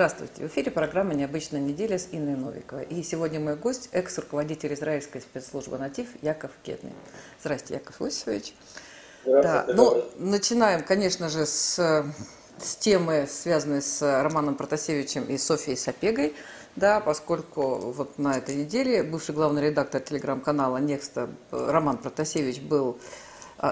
Здравствуйте. В эфире программа «Необычная неделя» с Инной Новиковой. И сегодня мой гость – экс-руководитель израильской спецслужбы «Натив» Яков Кетный. Здравствуйте, Яков Иосифович. Да, ну, начинаем, конечно же, с, с темы, связанной с Романом Протасевичем и Софией Сапегой, да, поскольку вот на этой неделе бывший главный редактор телеграм-канала «Некста» Роман Протасевич был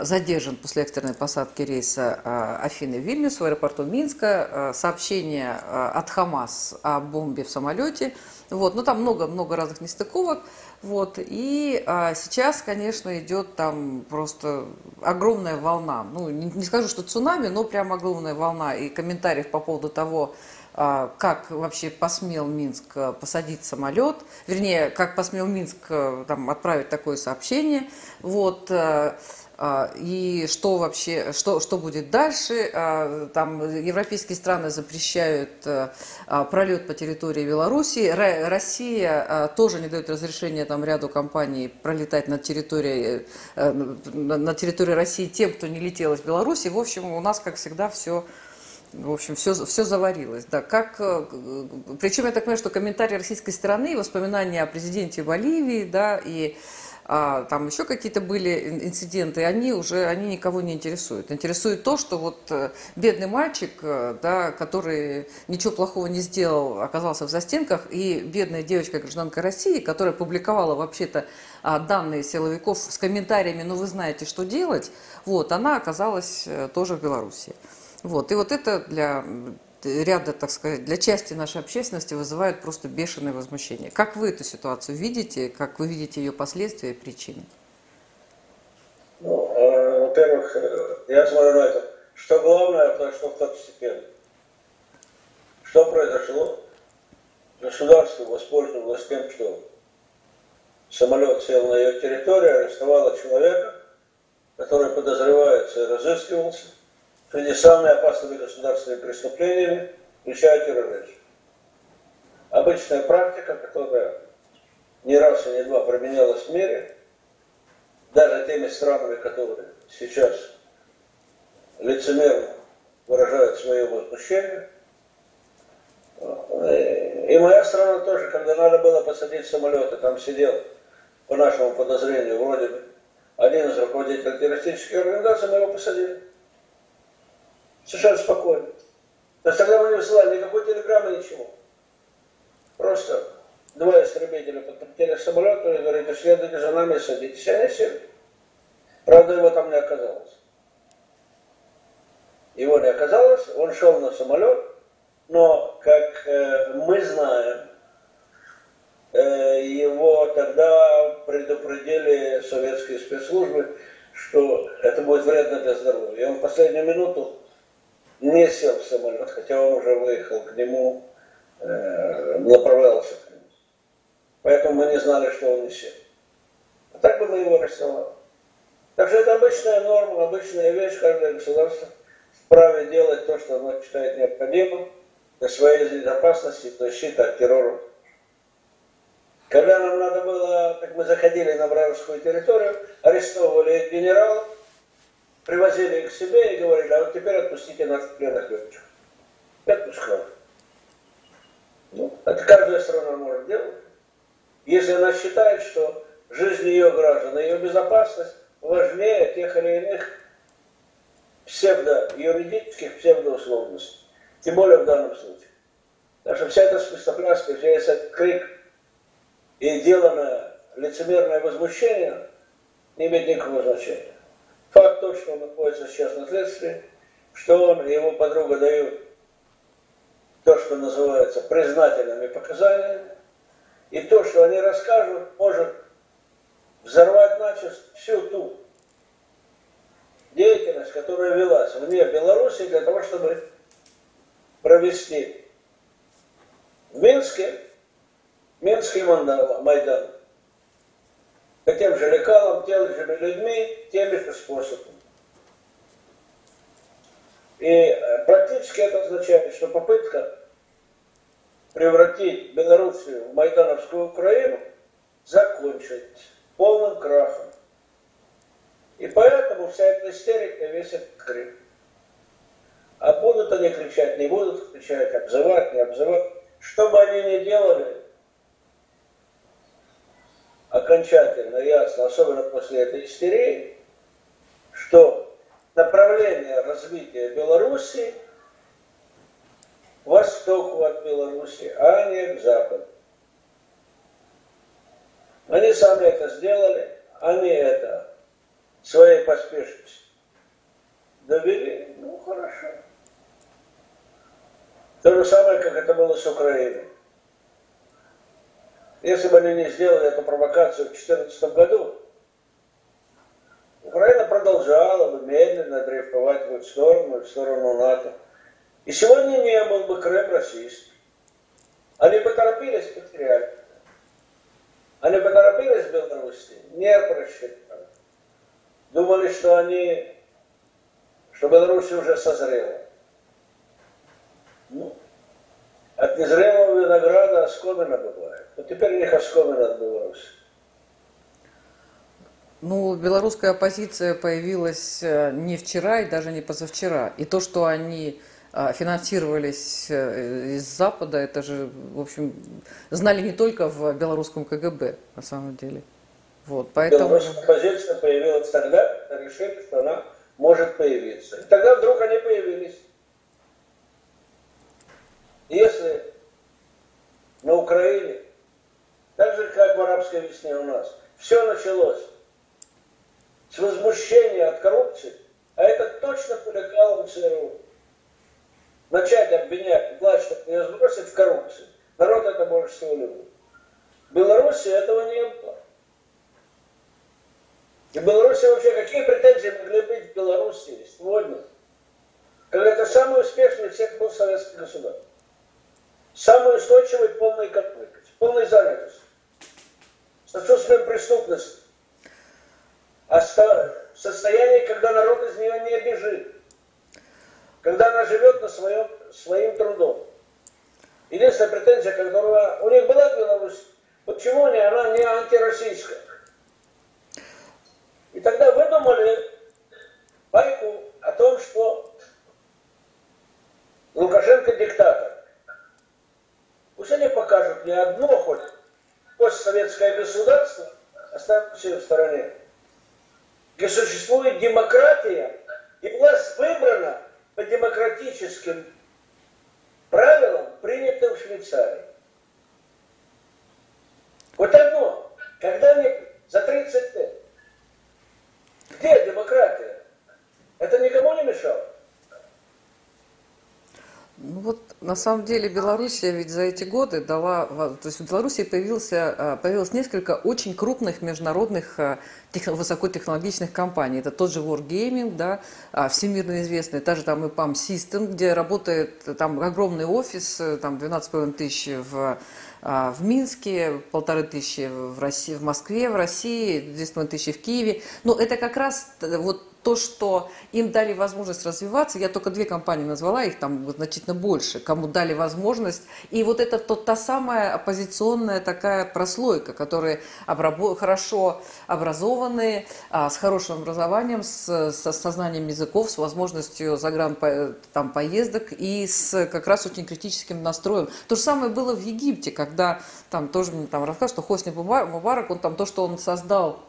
задержан после экстренной посадки рейса а, Афины в аэропорту Минска. А, сообщение от Хамас о бомбе в самолете. Вот. Ну, там много-много разных нестыковок. Вот. И а, сейчас, конечно, идет там просто огромная волна. Ну, не, не скажу, что цунами, но прям огромная волна. И комментариев по поводу того, а, как вообще посмел Минск посадить самолет, вернее, как посмел Минск там, отправить такое сообщение. Вот. А, и что вообще, что, что будет дальше? А, там европейские страны запрещают э, а, пролет по территории Беларуси. Россия тоже не дает разрешения там ряду компаний пролетать над территорией, э, на территории России тем, кто не летел из Беларуси. В общем, у нас, как всегда, все в общем, все, все заварилось. Да. Как, э, причем я так понимаю, что комментарии российской стороны, воспоминания о президенте Боливии, да, и а, там еще какие-то были инциденты, они уже, они никого не интересуют. Интересует то, что вот э, бедный мальчик, э, да, который ничего плохого не сделал, оказался в застенках, и бедная девочка-гражданка России, которая публиковала вообще-то а, данные силовиков с комментариями, ну вы знаете, что делать, вот, она оказалась э, тоже в Беларуси. Вот, и вот это для ряда, так сказать, для части нашей общественности вызывает просто бешеное возмущение. Как вы эту ситуацию видите, как вы видите ее последствия и причины? Ну, э, во-первых, э, я смотрю на это, что главное, произошло второстепенно. Что произошло? Государство воспользовалось тем, что самолет сел на ее территорию, арестовало человека, который подозревается и разыскивался, среди самыми опасными государственными преступлениями, включая терроризм. Обычная практика, которая не раз и не два применялась в мире, даже теми странами, которые сейчас лицемерно выражают свое возмущение. И моя страна тоже, когда надо было посадить самолеты, там сидел, по нашему подозрению, вроде бы, один из руководителей террористических организаций, мы его посадили. Совершенно спокойно. Есть тогда мы не высылали никакой телеграммы, ничего. Просто два истребителя подпустили к самолету и говорили, следуйте за нами, садитесь. Они сели. Правда, его там не оказалось. Его не оказалось, он шел на самолет, но, как э, мы знаем, э, его тогда предупредили советские спецслужбы, что это будет вредно для здоровья. И он в последнюю минуту не сел в самолет, хотя он уже выехал к нему, э, направлялся к нему. Поэтому мы не знали, что он не сел. А так бы мы его арестовали. Так что это обычная норма, обычная вещь, каждое государство вправе делать то, что оно считает необходимым для своей безопасности, защиты от террора. Когда нам надо было, так мы заходили на вражескую территорию, арестовывали генералов, привозили их к себе и говорили, а вот теперь отпустите наших пленных летчиков. И отпускали. Ну, это каждая страна может делать. Если она считает, что жизнь ее граждан ее безопасность важнее тех или иных псевдо-юридических псевдоусловностей. Тем более в данном случае. Так что вся эта спецопляска, вся этот крик и деланное лицемерное возмущение не имеет никакого значения. Факт тот, что он находится сейчас на следствии, что он и его подруга дают то, что называется признательными показаниями, и то, что они расскажут, может взорвать начисто всю ту деятельность, которая велась вне Беларуси для того, чтобы провести в Минске Минский Майдан по тем же лекалам, теми же людьми, теми же способами. И э, практически это означает, что попытка превратить Белоруссию в Майдановскую Украину закончить полным крахом. И поэтому вся эта истерика, весь этот крик. А будут они кричать, не будут кричать, обзывать, не обзывать. Что бы они ни делали, окончательно ясно, особенно после этой истерии, что направление развития Беларуси востоку от Беларуси, а не к западу. Они сами это сделали, они это своей поспешностью довели, ну хорошо. То же самое, как это было с Украиной. Если бы они не сделали эту провокацию в 2014 году, Украина продолжала бы медленно дрейфовать в эту сторону, в сторону НАТО. И сегодня не был бы Крым российский. Они поторопились, потеряли. Они поторопились в Беларуси, не просчитали. Думали, что они, что Беларусь уже созрела. Ну, от незрелого винограда оскомина бывает. Вот теперь у них оскомина от Беларуси. Ну, белорусская оппозиция появилась э, не вчера и даже не позавчера. И то, что они а, финансировались э, из Запада, это же, в общем, знали не только в белорусском КГБ, на самом деле. Вот, поэтому... Белорусская оппозиция появилась тогда, решили, что она может появиться. И тогда вдруг они появились. Если на Украине, так же, как в арабской весне у нас, все началось с возмущения от коррупции, а это точно полегало в ЦРУ. Начать обвинять власть, чтобы ее сбросить в коррупцию. Народ это больше всего любит. В Беларуси этого не было. И в Беларуси вообще какие претензии могли быть в Беларуси сегодня? Когда это самый успешный всех был советский государств. Самый устойчивый полный конфликт, полной занятости, с отсутствием преступности. А состояние, когда народ из нее не бежит. Когда она живет на своем, своим трудом. Единственная претензия, которая у них была в Беларуси, почему не, она не антироссийская. И тогда выдумали байку о том, что Лукашенко диктатор. Пусть они покажут мне одно хоть постсоветское государство, оставим все в стороне, где существует демократия, и власть выбрана по демократическим правилам, принятым в Швейцарии. Вот одно, когда мне за 30 лет, где демократия? Это никому не мешало. Ну вот на самом деле Белоруссия ведь за эти годы дала, то есть в Беларуси появился, а, появилось несколько очень крупных международных а, высокотехнологичных компаний. Это тот же Wargaming, да, а, всемирно известный, та же там и PAM System, где работает там огромный офис, э, там 12,5 тысяч в в Минске, полторы тысячи в, России, в Москве, в России, 10 тысячи в Киеве. Но это как раз вот то, что им дали возможность развиваться, я только две компании назвала, их там значительно больше, кому дали возможность. И вот это то, та самая оппозиционная такая прослойка, которые обрабо- хорошо образованные, а, с хорошим образованием, с, со сознанием языков, с возможностью загран там, поездок и с как раз очень критическим настроем. То же самое было в Египте, когда там тоже мне там рассказывают, что Хосни Мубарак, он там то, что он создал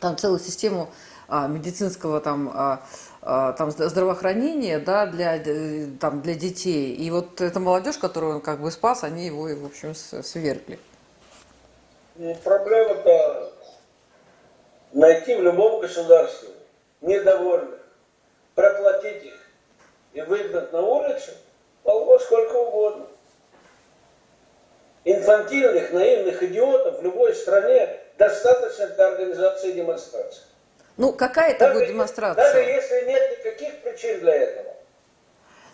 там целую систему а, медицинского там, а, а, там здравоохранения да, для, э, там, для детей. И вот эта молодежь, которую он как бы спас, они его, в общем, свергли. Ну, проблема-то найти в любом государстве недовольных, проплатить их и выгнать на улицу полно сколько угодно. Инфантильных, наивных идиотов в любой стране достаточно для организации демонстраций. Ну, какая это будет демонстрация? Даже если нет никаких причин для этого.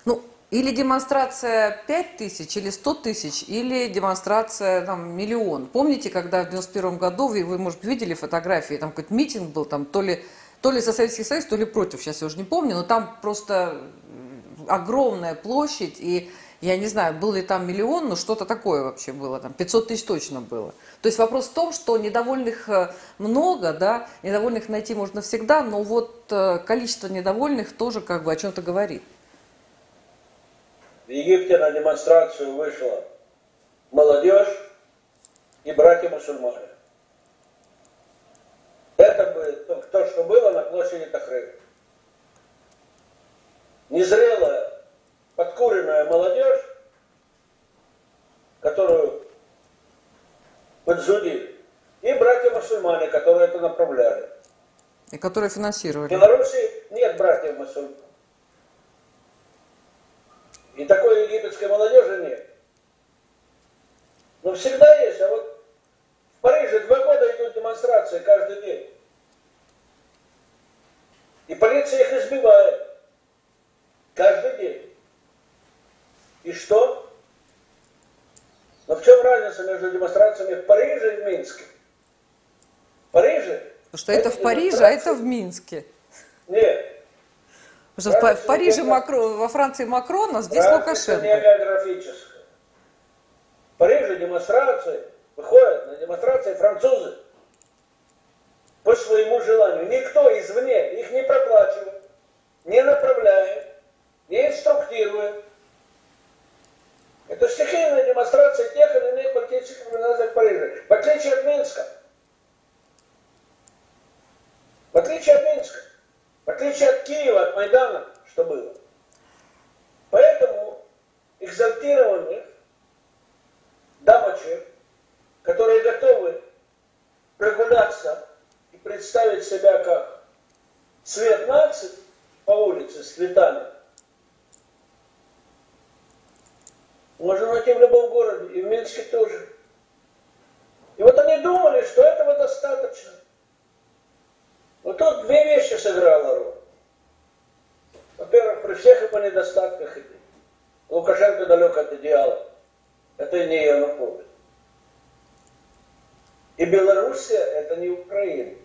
Ну, или демонстрация 5 тысяч, или 100 тысяч, или демонстрация там, миллион. Помните, когда в 91 году, вы, вы, может, видели фотографии, там какой-то митинг был, там то ли, то ли за Советский Союз, то ли против, сейчас я уже не помню, но там просто огромная площадь, и я не знаю, был ли там миллион, но что-то такое вообще было, там 500 тысяч точно было. То есть вопрос в том, что недовольных э, много, да, недовольных найти можно всегда, но вот э, количество недовольных тоже как бы о чем-то говорит. в Египте на демонстрацию вышла молодежь и братья-мусульмане. Это бы то, что было на площади Тахрир. Незрелая, подкуренная молодежь, которую поджудили, и братья-мусульмане, которые это направляли. И которые финансировали. В Беларуси нет братьев-мусульман. И такой египетской молодежи нет. Но всегда есть. А вот в Париже два года идут демонстрации каждый день. И полиция их избивает. Каждый день. И что? Но в чем разница между демонстрациями в Париже и в Минске? В Париже... Потому что это в Париже, а это в Минске. Нет. Потому что в Париже Макрон, во Франции Макрон, а здесь Лукашенко. не географическая. В Париже демонстрации, выходят на демонстрации французы по своему желанию. Никто извне их не проплачивает, не направляет, не инструктирует. Это стихийная демонстрация тех или иных политических организаций в Париже. В отличие от Минска. В отличие от Минска. В отличие от Киева, от Майдана, что было. Поэтому экзальтированных дамочек, которые готовы прогуляться и представить себя как цвет нации по улице с цветами, можно найти в любом городе, и в Минске тоже. И вот они думали, что этого достаточно. Вот тут две вещи сыграла роль. Во-первых, при всех его недостатках Лукашенко далек от идеала. Это не Янукович. И Белоруссия это не Украина.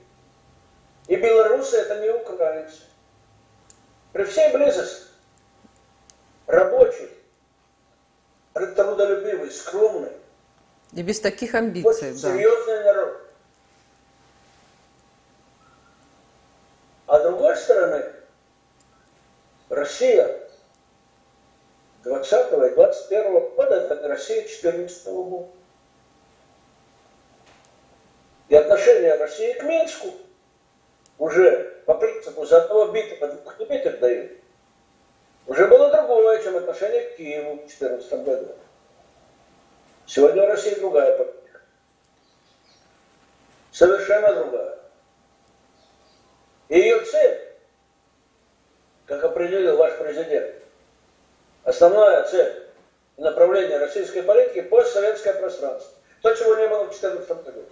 И Белоруссия это не украинцы. При всей близости рабочий, трудолюбивый, скромный, И без таких амбиций, очень да. серьезный народ. А с другой стороны, Россия 20 и 21 года это Россия 14 года. И отношение России к Минску уже по принципу за одного битого двух не битых дают. Уже было другое, чем отношение к Киеву в 2014 году. Сегодня в России другая политика. Совершенно другая. И ее цель, как определил ваш президент, основная цель и направление российской политики – постсоветское пространство. То, чего не было в 2014 году.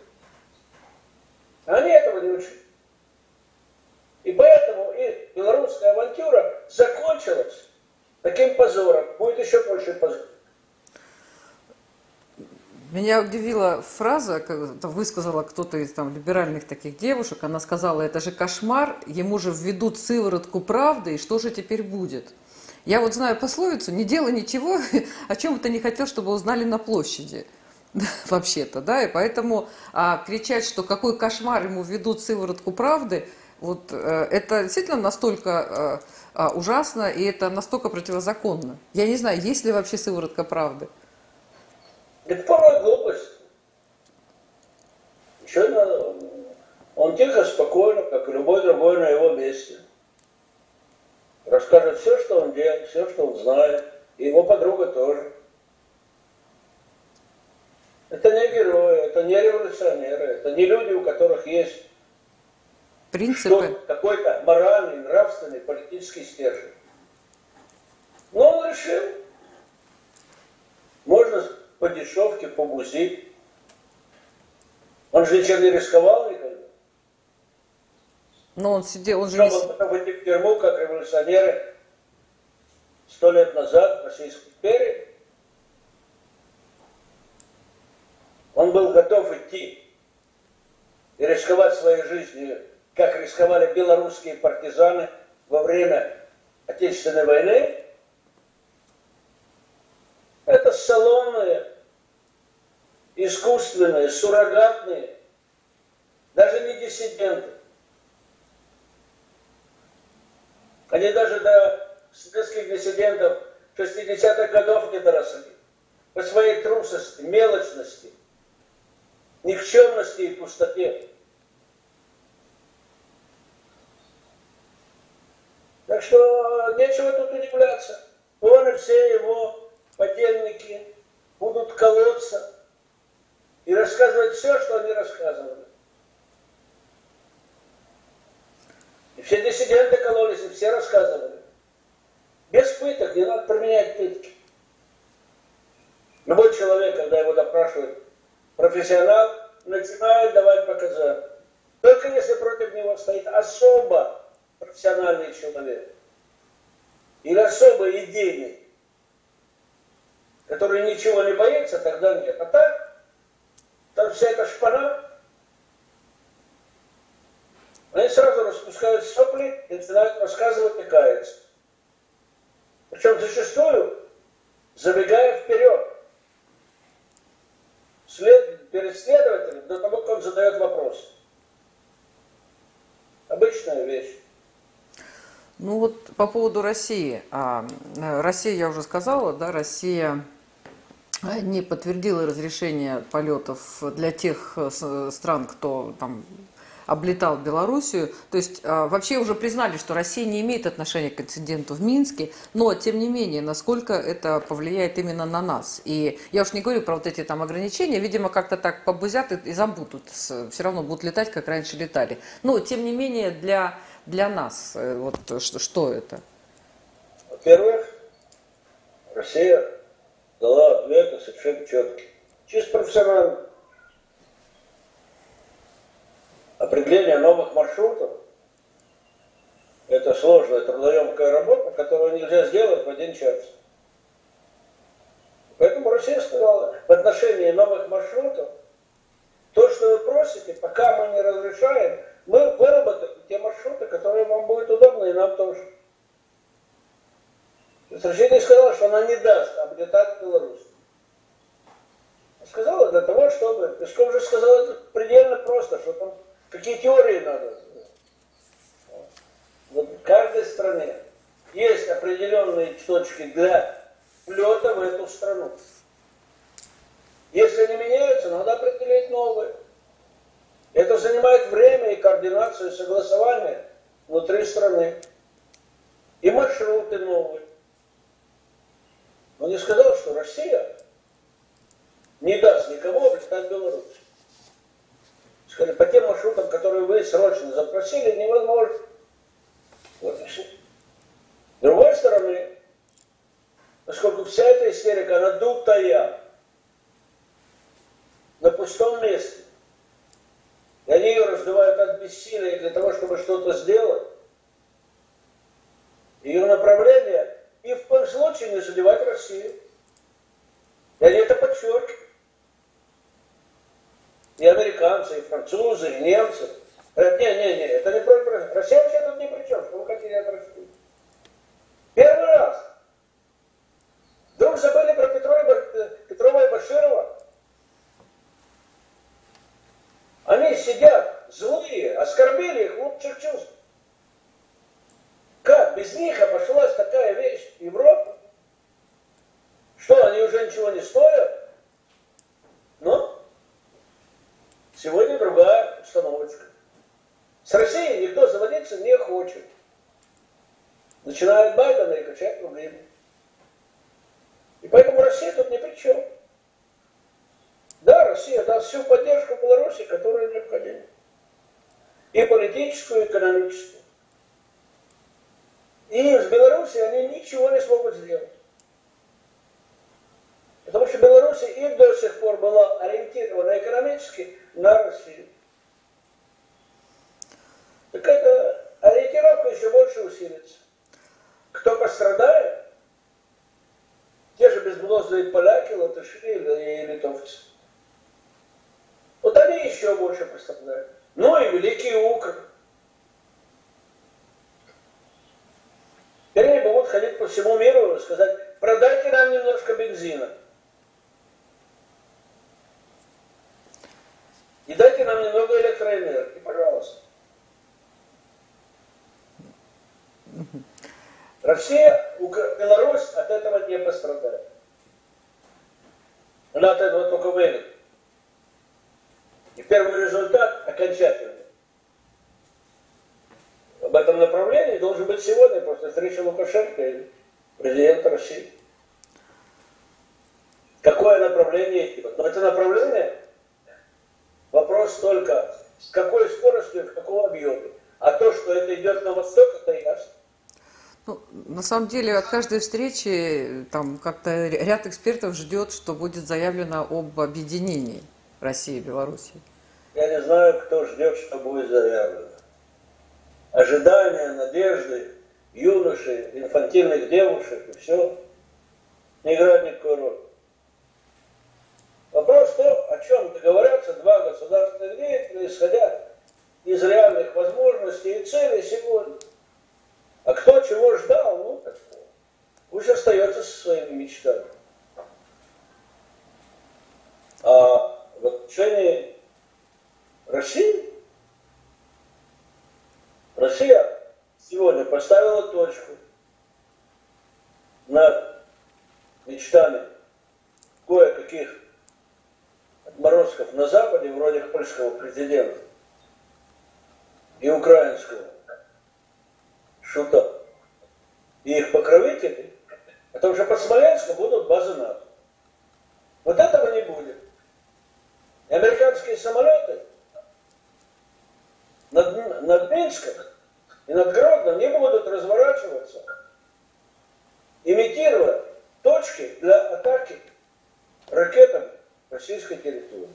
Они этого не учили. И поэтому и белорусская авантюра закончилась таким позором. Будет еще больше позор. Меня удивила фраза, это высказала кто-то из там либеральных таких девушек. Она сказала, это же кошмар, ему же введут сыворотку правды, и что же теперь будет? Я вот знаю пословицу, не делай ничего, о чем бы ты не хотел, чтобы узнали на площади. Вообще-то, да, и поэтому а, кричать, что какой кошмар ему введут сыворотку правды, вот э, это действительно настолько э, ужасно и это настолько противозаконно. Я не знаю, есть ли вообще сыворотка правды. Это порой глупость. Еще надо... Он тихо, спокойно, как и любой другой на его месте. Расскажет все, что он делает, все, что он знает. И его подруга тоже. Это не герои, это не революционеры, это не люди, у которых есть Принципы. какой-то моральный, нравственный, политический стержень. Но он решил, можно по дешевке побузить. Он же ничем не рисковал никогда. Но он сидел, он же не... Чтобы идти в тюрьму, как революционеры сто лет назад в Российской империи. Он был готов идти и рисковать своей жизнью, как рисковали белорусские партизаны во время Отечественной войны. Это салонные, искусственные, суррогатные, даже не диссиденты. Они даже до советских диссидентов 60-х годов не доросли. По своей трусости, мелочности, никчемности и пустоте. Так что нечего тут удивляться. Он все его подельники будут колоться и рассказывать все, что они рассказывали. И все диссиденты кололись, и все рассказывали. Без пыток, не надо применять пытки. Любой человек, когда его допрашивает профессионал, начинает давать показания. Только если против него стоит особо профессиональный человек. Или особо идейный, который ничего не боится, тогда нет. А так, там вся эта шпана, они сразу распускают сопли и начинают рассказывать и каяться. Причем зачастую забегая вперед. След, перед следователем до того, как он задает вопрос. Обычная вещь. Ну вот по поводу России. А, Россия, я уже сказала, да, Россия не подтвердила разрешение полетов для тех э, стран, кто там облетал Белоруссию. То есть а, вообще уже признали, что Россия не имеет отношения к инциденту в Минске, но тем не менее, насколько это повлияет именно на нас. И я уж не говорю про вот эти там ограничения, видимо, как-то так побузят и забудут, все равно будут летать, как раньше летали. Но тем не менее, для, для нас, э, вот что, что это? Во-первых, Россия дала ответ совершенно четкий. Чисто профессионально. определение новых маршрутов – это сложная, трудоемкая работа, которую нельзя сделать в один час. Поэтому Россия сказала, в отношении новых маршрутов, то, что вы просите, пока мы не разрешаем, мы выработаем те маршруты, которые вам будут удобны, и нам тоже. Не сказала, что она не даст облетать Беларусь. Сказала для того, чтобы... Песков же сказал это предельно просто, что там Какие теории надо? Вот в каждой стране есть определенные точки для влета в эту страну. Если они меняются, надо определить новые. Это занимает время и координацию, и согласование внутри страны. И маршруты новые. Он не сказал, что Россия не даст никому облетать Беларусь сказали, по тем маршрутам, которые вы срочно запросили, невозможно. Вот и все. С другой стороны, поскольку вся эта истерика, она дутая, на пустом месте, и они ее раздувают от бессилия для того, чтобы что-то сделать, ее направление и в коем случае не задевать Россию. И они это подчеркивают и американцы, и французы, и немцы. Говорят, не, не, не, это не против России. Россия вообще тут ни при чем, что вы хотели от России. Первый раз. Вдруг забыли про Петрова, Петрова и Баширова. Они сидят злые, оскорбили их лучших чувств. Как без них обошлась такая вещь Европа? Что, они уже ничего не стоят? Ну, Сегодня другая установочка. С Россией никто заводиться не хочет. Начинает Байдена и качать рубли. И поэтому Россия тут ни при чем. Да, Россия даст всю поддержку Беларуси, которая необходима. И политическую, и экономическую. И с Беларусью они ничего не смогут сделать. Потому что Беларусь и до сих пор была ориентирована экономически на Россию. Так эта ориентировка еще больше усилится. Кто пострадает? Те же безмолвные поляки, латыши и литовцы. Вот они еще больше пострадают. Ну и великие укры. Теперь они будут ходить по всему миру и сказать, продайте нам немножко бензина. И дайте нам немного электроэнергии, пожалуйста. Россия Беларусь от этого не пострадает. Она от этого только выиграет. И первый результат окончательный. Об этом направлении должен быть сегодня после встречи Лукашенко и президента России. Какое направление идти? Но это направление, вопрос только, с какой скоростью, в каком объеме. А то, что это идет на восток, это ясно. Ну, на самом деле от каждой встречи там как-то ряд экспертов ждет, что будет заявлено об объединении России и Беларуси. Я не знаю, кто ждет, что будет заявлено. Ожидания, надежды, юношей, инфантильных девушек и все не играет никакой роли. Вопрос в том, о чем договорятся два государственных деятеля, исходя из реальных возможностей и целей сегодня. А кто чего ждал, ну, так, пусть остается со своими мечтами. А в отношении России, Россия сегодня поставила точку над мечтами кое-каких отморозков на Западе, вроде польского президента и украинского шута, и их покровители, потому что под Смоленском будут базы НАТО. Вот этого не будет. И американские самолеты над, над Минском и над Гродно не будут разворачиваться, имитируя точки для атаки ракетами российской территории.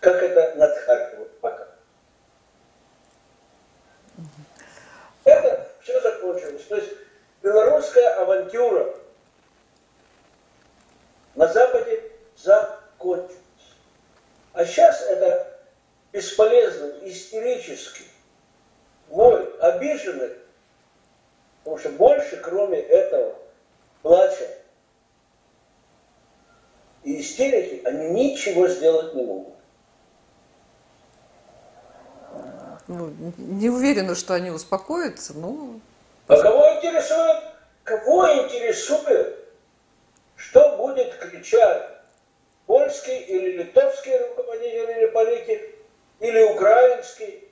Как это над Харьковом пока. Это все закончилось. То есть белорусская авантюра на Западе закончилась. А сейчас это бесполезный, истерический вой обиженных, потому что больше, кроме этого, плача и истерики, они ничего сделать не могут. Ну, не уверена, что они успокоятся, но... А кого интересует? Кого интересует, что будет кричать польский или литовский руководитель или политик, или украинский,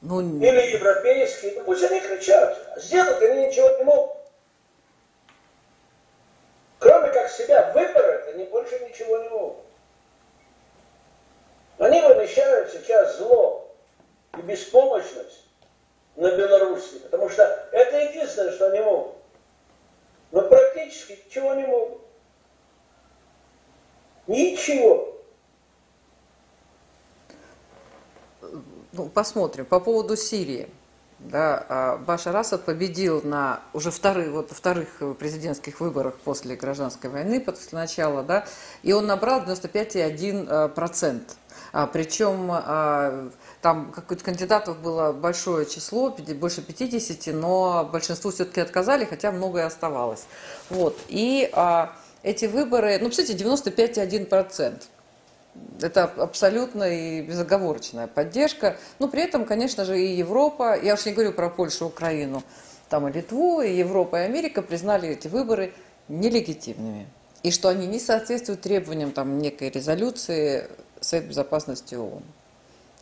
ну, или европейский? Ну, пусть они кричат. Сделать они ничего не могут. Кроме как себя выбрать, они больше ничего не могут. Они вымещают сейчас зло и беспомощность на Беларуси, потому что это единственное, что они могут. Но практически ничего не могут. Ничего. Ну, посмотрим. По поводу Сирии. Да, а Башар Асад победил на уже вторых, вот, вторых президентских выборах после гражданской войны, после начала, да, и он набрал 95,1%. А, причем а, там каких-то кандидатов было большое число, больше 50, но большинству все-таки отказали, хотя многое оставалось. Вот. И а, эти выборы, ну, кстати, 95,1%. Это абсолютно и безоговорочная поддержка. Но при этом, конечно же, и Европа, я уж не говорю про Польшу, Украину, там и Литву, и Европа, и Америка признали эти выборы нелегитимными. И что они не соответствуют требованиям там, некой резолюции Совет Безопасности ООН.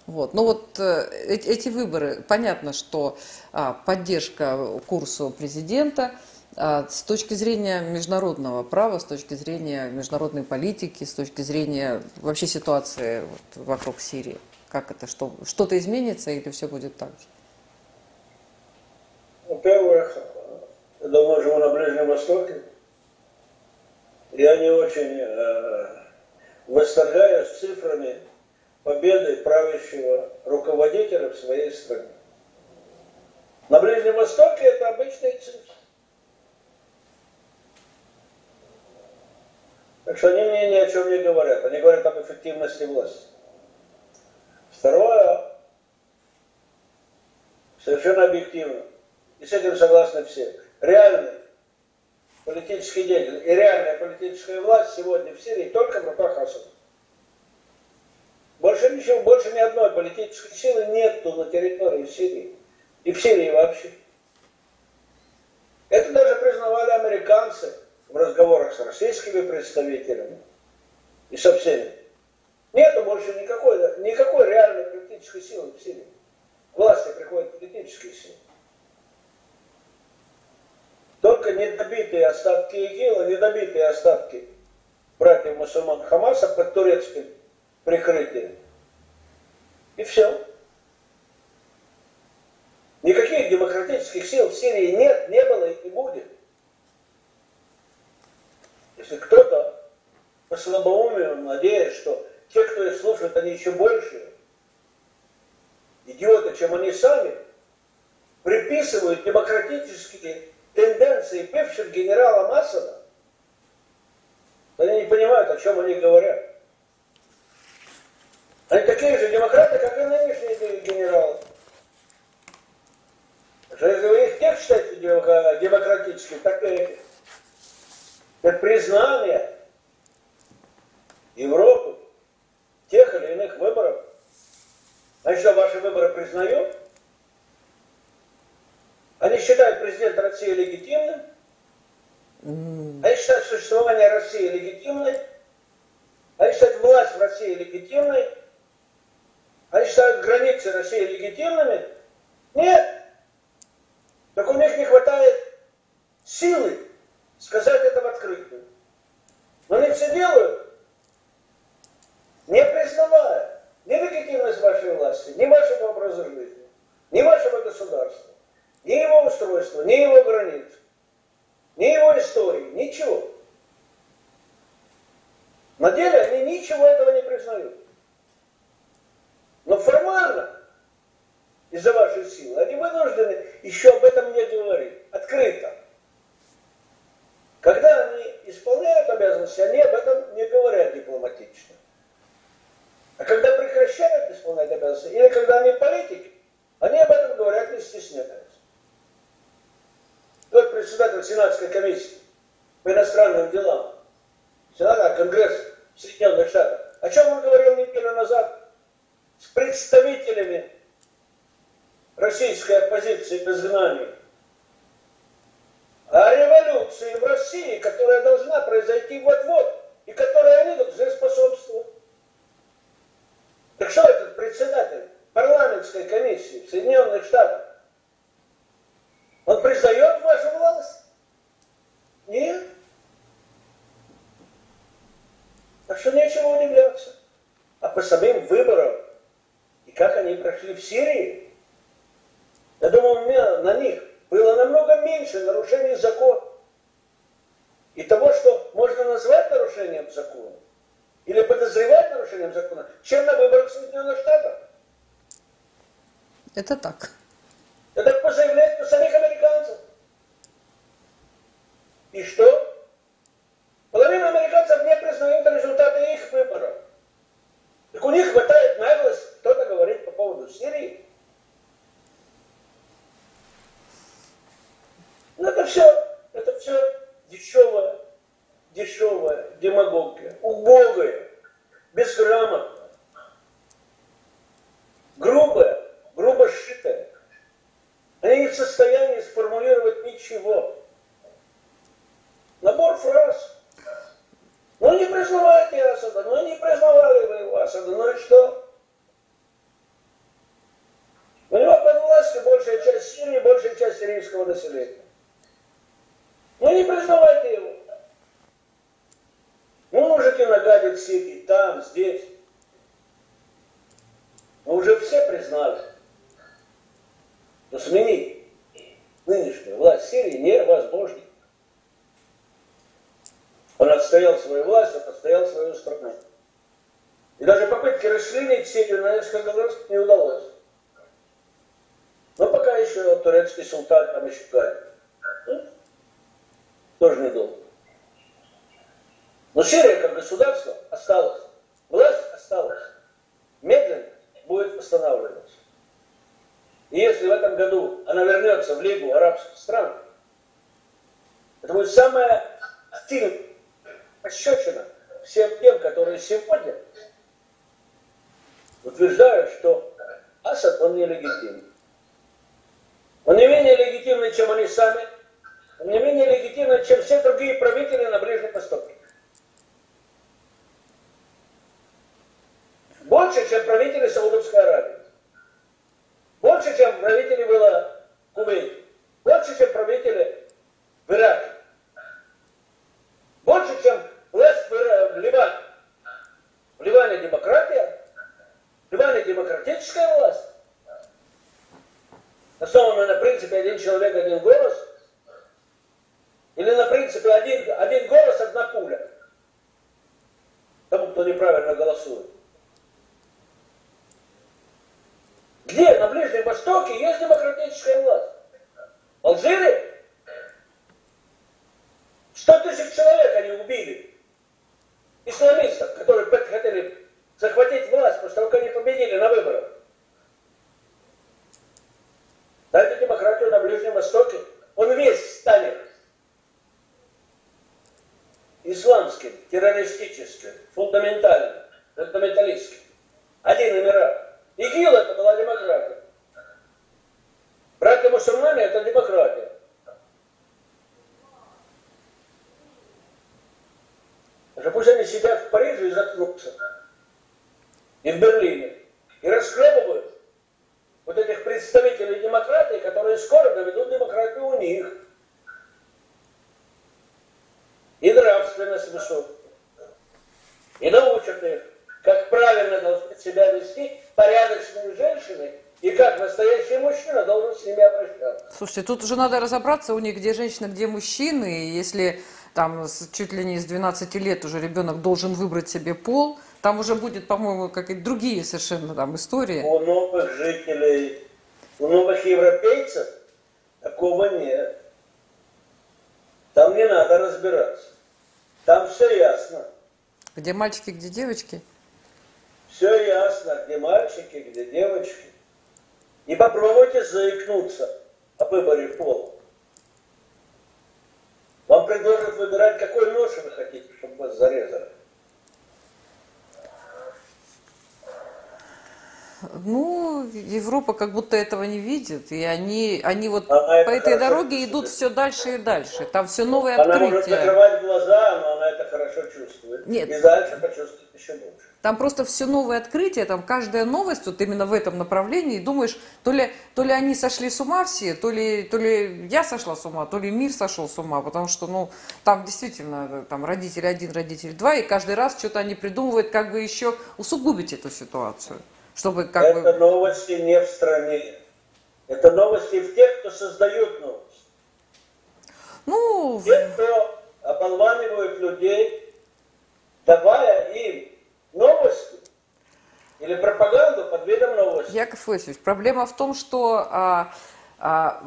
Вот. Но вот э, эти выборы, понятно, что а, поддержка курсу президента с точки зрения международного права, с точки зрения международной политики, с точки зрения вообще ситуации вот, вокруг Сирии. Как это, что, что-то изменится или все будет так же? Во-первых, я давно живу на Ближнем Востоке. Я не очень э, восторгаюсь цифрами победы правящего руководителя в своей стране. На Ближнем Востоке это обычные цифры. Так что они мне ни о чем не говорят. Они говорят об эффективности власти. Второе, совершенно объективно, и с этим согласны все, реальный политический деятель и реальная политическая власть сегодня в Сирии только в руках Асада. Больше ничего, больше ни одной политической силы нету на территории Сирии. И в Сирии вообще. Это даже признавали американцы в разговорах с российскими представителями и со всеми. Нету больше никакой, никакой реальной политической силы в Сирии. К власти приходят политические силы. Только недобитые остатки ИГИЛа, недобитые остатки братьев мусульман Хамаса под турецким прикрытием. И все. Никаких демократических сил в Сирии нет, не было и не будет. Если кто-то по слабоумию надеясь, что те, кто их слушает, они еще больше идиоты, чем они сами, приписывают демократические тенденции бывших генерала Масада, они не понимают, о чем они говорят. Они такие же демократы, как и нынешние генералы. Если вы их тех считаете демократическими, так и это признание Европы тех или иных выборов. Они что, ваши выборы признают? Они считают президента России легитимным? Они считают существование России легитимной? Они считают власть в России легитимной? Они считают границы России легитимными? Нет. Так у них не хватает силы сказать это в открытую. Но они все делают, не признавая ни легитимность вашей власти, ни вашего образа жизни, ни вашего государства, ни его устройства, ни его границ, ни его истории, ничего. На деле они ничего этого не признают. Но формально, из-за вашей силы, они вынуждены еще об этом не говорить, открыто. Когда они исполняют обязанности, они об этом не говорят дипломатично. А когда прекращают исполнять обязанности, или когда они политики, они об этом говорят не стесняясь. Вот председатель Сенатской комиссии по иностранным делам, Сената, Конгресс Соединенных Штатов, о чем он говорил неделю назад с представителями российской оппозиции в изгнании, революции в России, которая должна произойти вот-вот, и которой они должны способствовать. Так что этот председатель парламентской комиссии в Соединенных Штатах, он признает вашу власть? Нет. Так что нечего удивляться. А по самим выборам, и как они прошли в Сирии, я думаю, у меня на них было намного меньше нарушений закона. И того, что можно назвать нарушением закона, или подозревать нарушением закона, чем на выборах Соединенных Штатов. Это так. Это по заявлению самих американцев. И что? Половина американцев не признают результаты их выборов. Так у них хватает наглости кто-то говорит по поводу Сирии. Но это все, это все дешевая, дешевая демагогия, убогая, безграмотная, грубая, грубо сшитая. Они не в состоянии сформулировать ничего. Набор фраз. Ну не признавайте Асада, ну не признавали вы его Асада, ну и что? У него под властью большая часть Сирии, большая часть сирийского населения. Ну не признавайте его. Вы можете нагадить себе и там, здесь. Но уже все признали, что сменить нынешнюю власть Сирии невозможно. Он отстоял свою власть, он отстоял свою страну. И даже попытки расчленить Сирию на несколько раз не удалось. Но пока еще турецкий султан там еще катит тоже недолго. Но Сирия как государство осталось, власть осталась, медленно будет восстанавливаться. И если в этом году она вернется в Лигу арабских стран, это будет самая стиль пощечина всем тем, которые сегодня утверждают, что Асад, он нелегитимный. Он не менее легитимный, чем они сами, не менее легитимна, чем все другие правители на Ближнем Востоке. Больше, чем правители Саудовской Аравии. Больше, чем правители было Кувейте. Больше, чем правители в Ираке. Больше, чем власть в Ливане. В Ливане демократия. В Ливане демократическая власть. Основанная на принципе один человек, один голос. Или на принципе один, один голос, одна пуля. Тому, кто неправильно голосует. Где на Ближнем Востоке есть демократическая власть? В Алжире? Сто тысяч человек они убили. Исламистов, которые хотели захватить власть того, как они победили на выборах. prestijciste, fundamentale. Слушайте, тут уже надо разобраться у них, где женщина, где мужчины. И если там чуть ли не с 12 лет уже ребенок должен выбрать себе пол, там уже будет, по-моему, какие-то другие совершенно там истории. У новых жителей, у новых европейцев такого нет. Там не надо разбираться. Там все ясно. Где мальчики, где девочки? Все ясно, где мальчики, где девочки. И попробуйте заикнуться о выборе пола. Вам предложат выбирать, какой нож вы хотите, чтобы вас зарезали. Ну, Европа как будто этого не видит, и они, они вот она по этой дороге чувствует. идут все дальше и дальше. Там все новые она открытия. Она может закрывать глаза, но она это хорошо чувствует. Нет. И дальше почувствует еще больше. Там просто все новые открытия, там каждая новость вот именно в этом направлении. И думаешь, то ли, то ли они сошли с ума все, то ли, то ли я сошла с ума, то ли мир сошел с ума. Потому что, ну, там действительно там родитель один, родитель два, и каждый раз что-то они придумывают, как бы еще усугубить эту ситуацию. Чтобы как Это бы... новости не в стране. Это новости в тех, кто создают новости. Ну... Те, кто оболванивают людей, давая им новости или пропаганду под видом новости. Яков Иосифович, проблема в том, что а, а,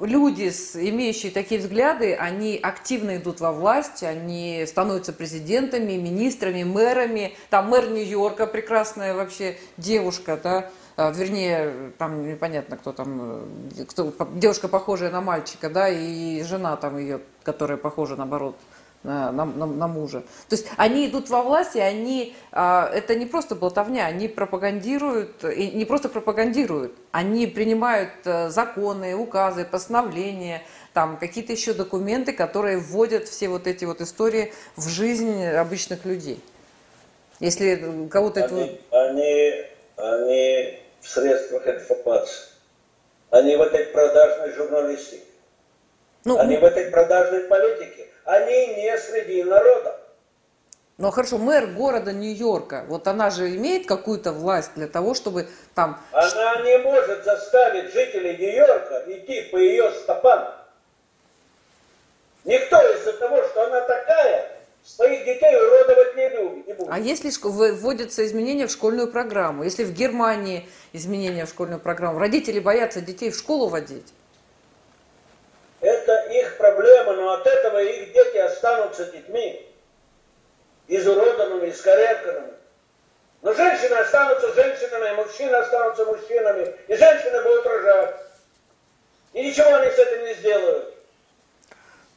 люди, имеющие такие взгляды, они активно идут во власть, они становятся президентами, министрами, мэрами. Там мэр Нью-Йорка, прекрасная вообще девушка, да, а, вернее, там непонятно, кто там, кто, девушка похожая на мальчика, да, и жена там ее, которая похожа, наоборот, на, на, на мужа. То есть они идут во власть, и они, а, это не просто болтовня, они пропагандируют, и не просто пропагандируют, они принимают а, законы, указы, постановления, там какие-то еще документы, которые вводят все вот эти вот истории в жизнь обычных людей. Если кого-то они, это... Они, они в средствах информации, они в этой продажной журналистике, ну, они в этой продажной политике они не среди народа. Ну хорошо, мэр города Нью-Йорка, вот она же имеет какую-то власть для того, чтобы там... Она не может заставить жителей Нью-Йорка идти по ее стопам. Никто из-за того, что она такая, своих детей уродовать не любит. Не будет. А если вводятся изменения в школьную программу, если в Германии изменения в школьную программу, родители боятся детей в школу водить? Их проблема, но от этого их дети останутся детьми, изуродованными, искореженными. Но женщины останутся женщинами, мужчины останутся мужчинами, и женщины будут рожать. И ничего они с этим не сделают.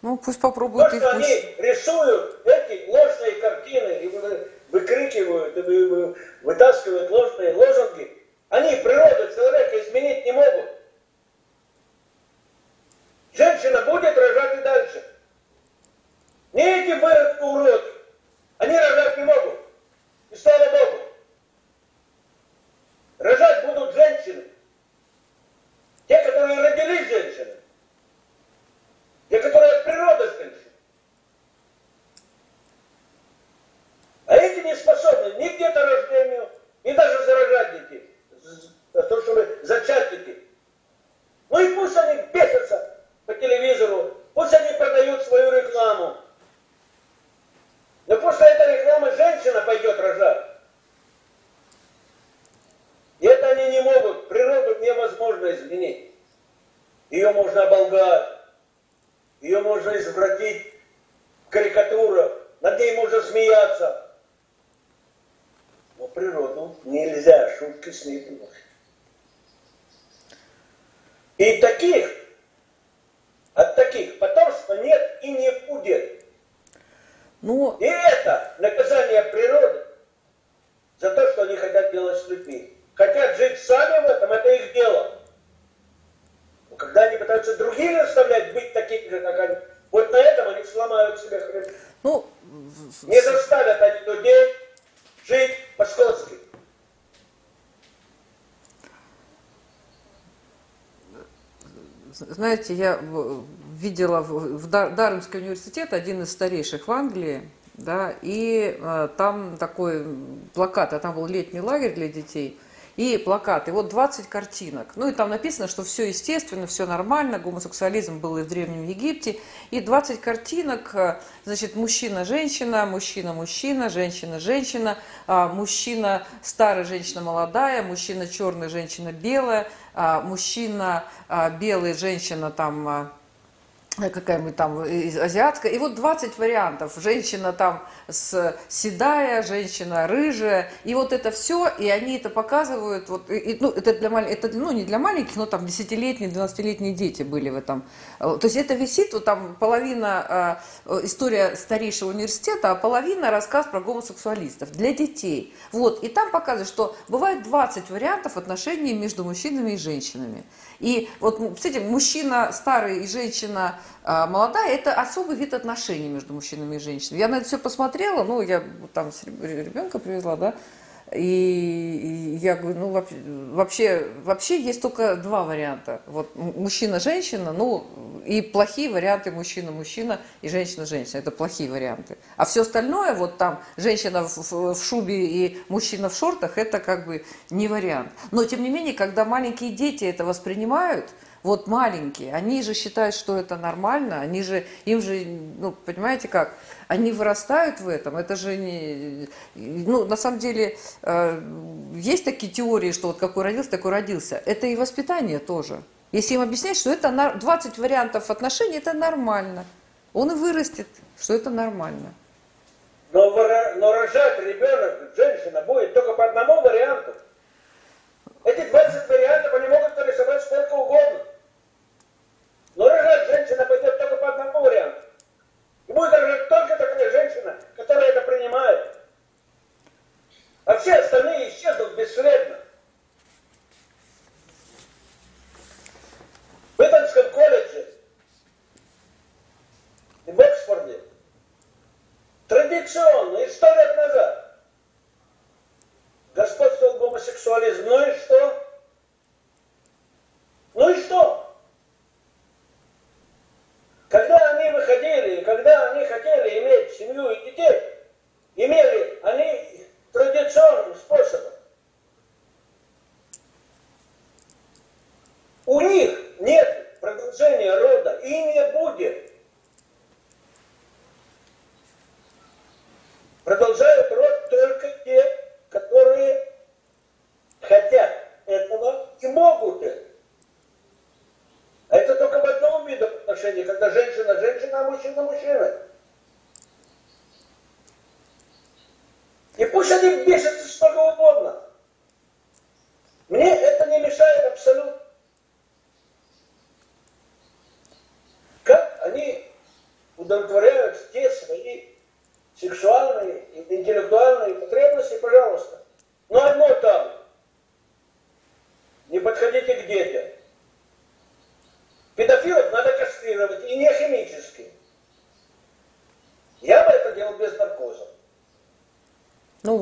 Ну, пусть попробуют То, их... что они рисуют эти ложные картины и выкрикивают, и вытаскивают ложные лозунги, они природу человека изменить не могут. Женщина будет рожать ни к деторождению, ни даже заражать детей. То, чтобы зачать детей. Ну и пусть они бесятся по телевизору, пусть они продают свою рекламу. Но после этой рекламы женщина пойдет рожать. И это они не могут. Природу невозможно изменить. Ее можно оболгать. Ее можно извратить в карикатурах. Над ней можно смеяться. Но природу нельзя шутки с ней думать. И таких, от таких потомства нет и не будет. Ну... И это наказание природы за то, что они хотят делать с людьми. Хотят жить сами в этом, это их дело. Но когда они пытаются других заставлять быть такими же, как они, вот на этом они сломают себе хребет. Ну, не заставят они людей жить по-скотски. Знаете, я видела в Дарвинский университет, один из старейших в Англии, да, и э, там такой плакат, а там был летний лагерь для детей, и плакаты. Вот 20 картинок. Ну и там написано, что все естественно, все нормально, гомосексуализм был и в Древнем Египте. И 20 картинок, э, значит, мужчина-женщина, мужчина-мужчина, женщина-женщина, мужчина старая, женщина молодая, мужчина черный, женщина белая, а, мужчина а, белый, женщина там какая-нибудь там азиатская. И вот 20 вариантов. Женщина там с седая, женщина рыжая. И вот это все, и они это показывают. Вот, и, ну, это, для, это ну, не для маленьких, но там десятилетние, двенадцатилетние дети были в этом. Э, то есть это висит, вот там половина э, история старейшего университета, а половина рассказ про гомосексуалистов для детей. Вот, и там показывают, что бывает 20 вариантов отношений между мужчинами и женщинами. И вот, кстати, мужчина старый и женщина а, молодая, это особый вид отношений между мужчинами и женщинами. Я на это все посмотрела, ну, я там ребенка привезла, да, и я говорю, ну вообще, вообще есть только два варианта. Вот мужчина-женщина, ну и плохие варианты мужчина-мужчина и женщина-женщина. Это плохие варианты. А все остальное, вот там женщина в, в шубе и мужчина в шортах, это как бы не вариант. Но тем не менее, когда маленькие дети это воспринимают, вот маленькие, они же считают, что это нормально, они же, им же, ну, понимаете как, они вырастают в этом, это же не, ну, на самом деле, э, есть такие теории, что вот какой родился, такой родился, это и воспитание тоже. Если им объяснять, что это 20 вариантов отношений, это нормально, он и вырастет, что это нормально. Но, но рожать ребенок, женщина будет только по одному варианту. Эти 20 вариантов они могут нарисовать сколько угодно. Но рожать женщина пойдет только по одному варианту. Будет рожать только такая женщина, которая это принимает. А все остальные исчезнут бесследно. В Итонском колледже и в Оксфорде традиционно и сто лет назад господствовал гомосексуализм. Ну и что? Ну и что? Когда они выходили, когда они хотели иметь семью и детей, имели они традиционным способом. У них нет продолжения рода и не будет. Продолжают род только те, которые хотят этого и могут это. А это только в одном виде отношений, когда женщина женщина, а мужчина мужчина.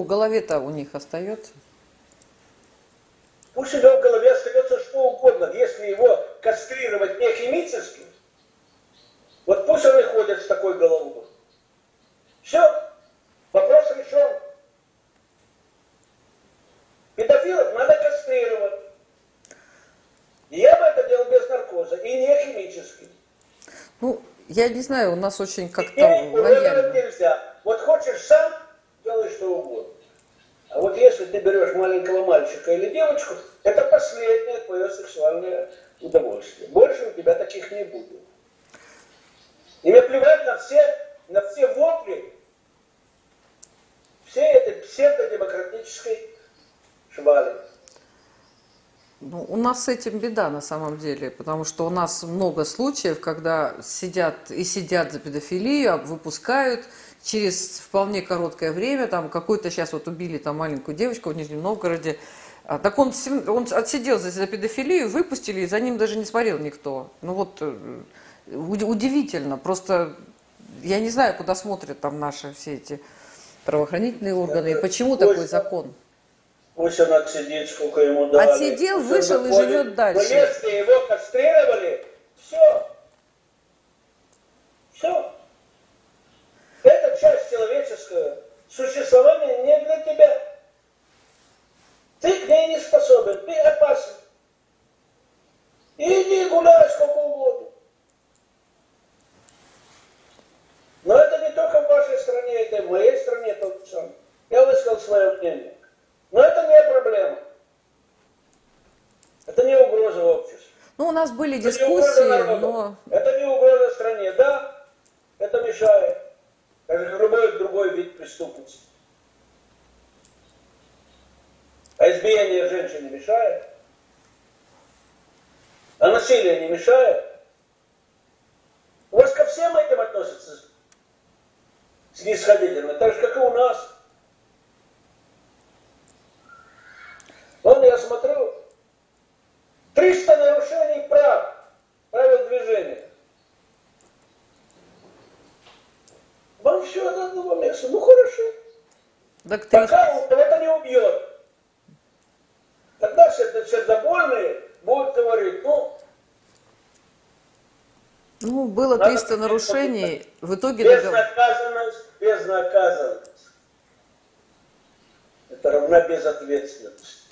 в голове-то у них остается? Пусть у него в голове остается что угодно, если его кастрировать не химически. Вот пусть он и ходит с такой головой. Все, вопрос решен. Педофилов надо кастрировать. Я бы это делал без наркоза, и не химически. Ну, я не знаю, у нас очень как-то... Теперь уже нельзя. Мальчика или девочку, это последнее твое сексуальное удовольствие. Больше у тебя таких не будет. И мне плевать на все, на все вопли всей этой псевдодемократической швали. Ну, у нас с этим беда на самом деле, потому что у нас много случаев, когда сидят и сидят за педофилию, выпускают через вполне короткое время, там какой-то сейчас вот убили там маленькую девочку в Нижнем Новгороде, а, так он, он отсидел за, за педофилию, выпустили, и за ним даже не смотрел никто. Ну вот э, удивительно, просто я не знаю, куда смотрят там наши все эти правоохранительные органы, и почему такой закон. Пусть он отсидит, сколько ему дали. Отсидел, Пусть вышел и живет дальше. Но если его кастрировали, все. Все. Эта часть существования не для тебя. Ты к ней не способен, ты опасен. Иди гуляй сколько угодно. Но это не только в вашей стране, это и в моей стране тот же самое. Я высказал свое мнение. Но это не проблема. Это не угроза обществу. Ну, у нас были это дискуссии, но... Это не угроза стране, да, это мешает. Любой другой вид преступности. А избиение женщин не мешает? А насилие не мешает? У вас ко всем этим относятся снисходительно, так же, как и у нас. Вон я смотрю, 300 нарушений прав, правил движения. Вам все до одного места. Ну хорошо. Так Пока это не убьет. Тогда все сердобольные будут говорить, ну, ну, было 300 нарушений, в итоге... Безнаказанность, безнаказанность. Это равна безответственность.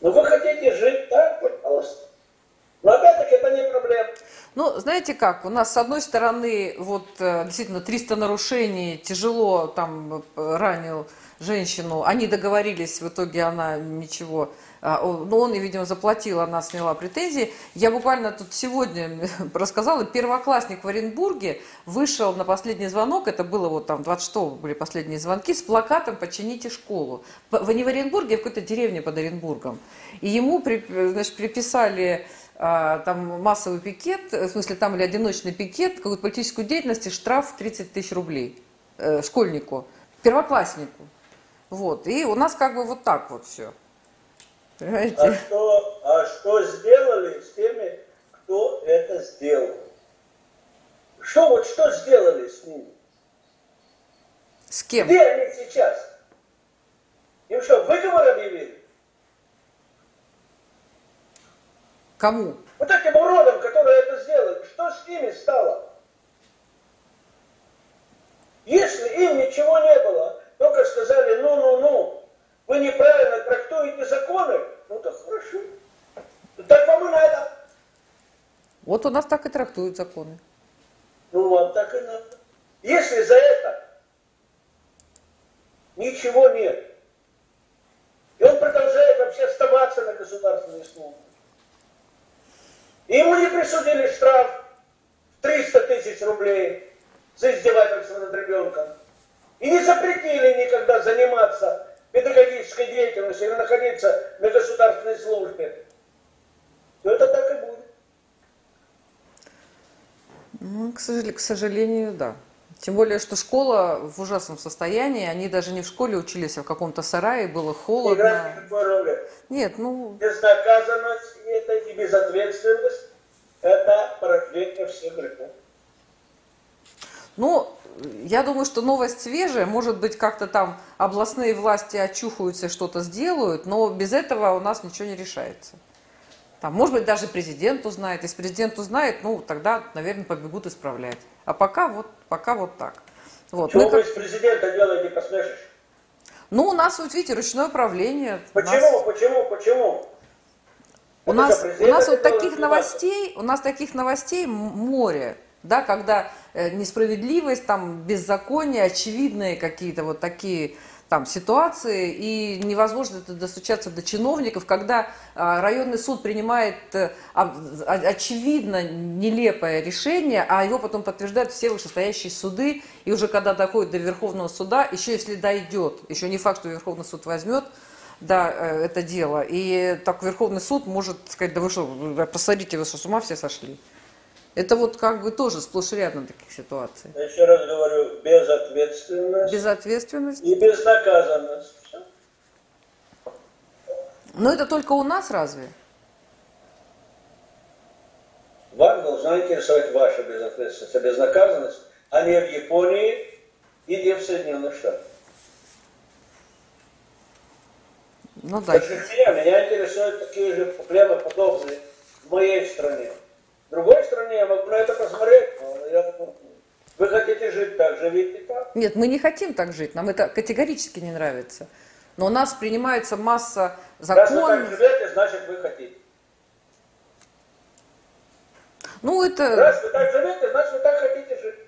Ну вы хотите жить так, пожалуйста. Но опять-таки это не проблема. Ну, знаете как, у нас с одной стороны, вот э, действительно 300 нарушений, тяжело там э, ранил женщину, они договорились, в итоге она ничего а, но он, видимо, заплатил, она сняла претензии. Я буквально тут сегодня рассказала, первоклассник в Оренбурге вышел на последний звонок, это было вот там 26 были последние звонки, с плакатом «Почините школу». Не в Оренбурге, а в какой-то деревне под Оренбургом. И ему значит, приписали там массовый пикет, в смысле там или одиночный пикет, какую-то политическую деятельность и штраф 30 тысяч рублей э, школьнику, первокласснику. Вот. И у нас как бы вот так вот все. Понимаете? А что, а что сделали с теми, кто это сделал? Что вот что сделали с ними? С кем? Где они сейчас? Им что, выговор объявили? Кому? Вот этим уродам, которые это сделали, что с ними стало? Если им ничего не было, только сказали ну-ну-ну, вы неправильно трактуете законы, ну так хорошо. Так вам и надо. Вот у нас так и трактуют законы. Ну вам так и надо. Если за это ничего нет, и он продолжает вообще оставаться на государственной службе, ему не присудили штраф в 300 тысяч рублей за издевательство над ребенком, и не запретили никогда заниматься педагогической деятельности или находиться на государственной службе, то это так и будет. Ну, к сожалению, да. Тем более, что школа в ужасном состоянии, они даже не в школе учились, а в каком-то сарае, было холодно. Роли. Нет, ну... Безнаказанность это и безответственность – это порождение всех грехов. Ну, я думаю, что новость свежая, может быть, как-то там областные власти очухаются, что-то сделают, но без этого у нас ничего не решается. Там, может быть, даже президент узнает. Если президент узнает, ну, тогда, наверное, побегут исправлять. А пока вот, пока вот так. Вот. Что вы как... президента делаете, посмешишь? Ну, у нас, вот видите, ручное управление. Почему, нас... почему, почему? У нас, у нас вот таких новостей, у нас таких новостей море. да, когда э, несправедливость, там, беззаконие, очевидные какие-то вот такие там ситуации, и невозможно достучаться до чиновников, когда а, районный суд принимает а, очевидно нелепое решение, а его потом подтверждают все вышестоящие суды, и уже когда доходит до Верховного суда, еще если дойдет, еще не факт, что Верховный суд возьмет, да, э, это дело. И так Верховный суд может сказать, да вы что, посадите, вы с ума все сошли? Это вот как бы тоже сплошь и рядом таких ситуаций. Я еще раз говорю, безответственность. Безответственность. И безнаказанность. Все. Но это только у нас разве? Вам должна интересовать ваша безответственность, а безнаказанность, а не в Японии и не в Соединенных Штатах. Ну да. Меня интересуют такие же проблемы подобные в моей стране. Другой стране я могу на это посмотреть, я, вы хотите жить так, живите так. Нет, мы не хотим так жить, нам это категорически не нравится. Но у нас принимается масса законов. Раз вы так живете, значит вы хотите. Ну это... Раз вы так живете, значит вы так хотите жить.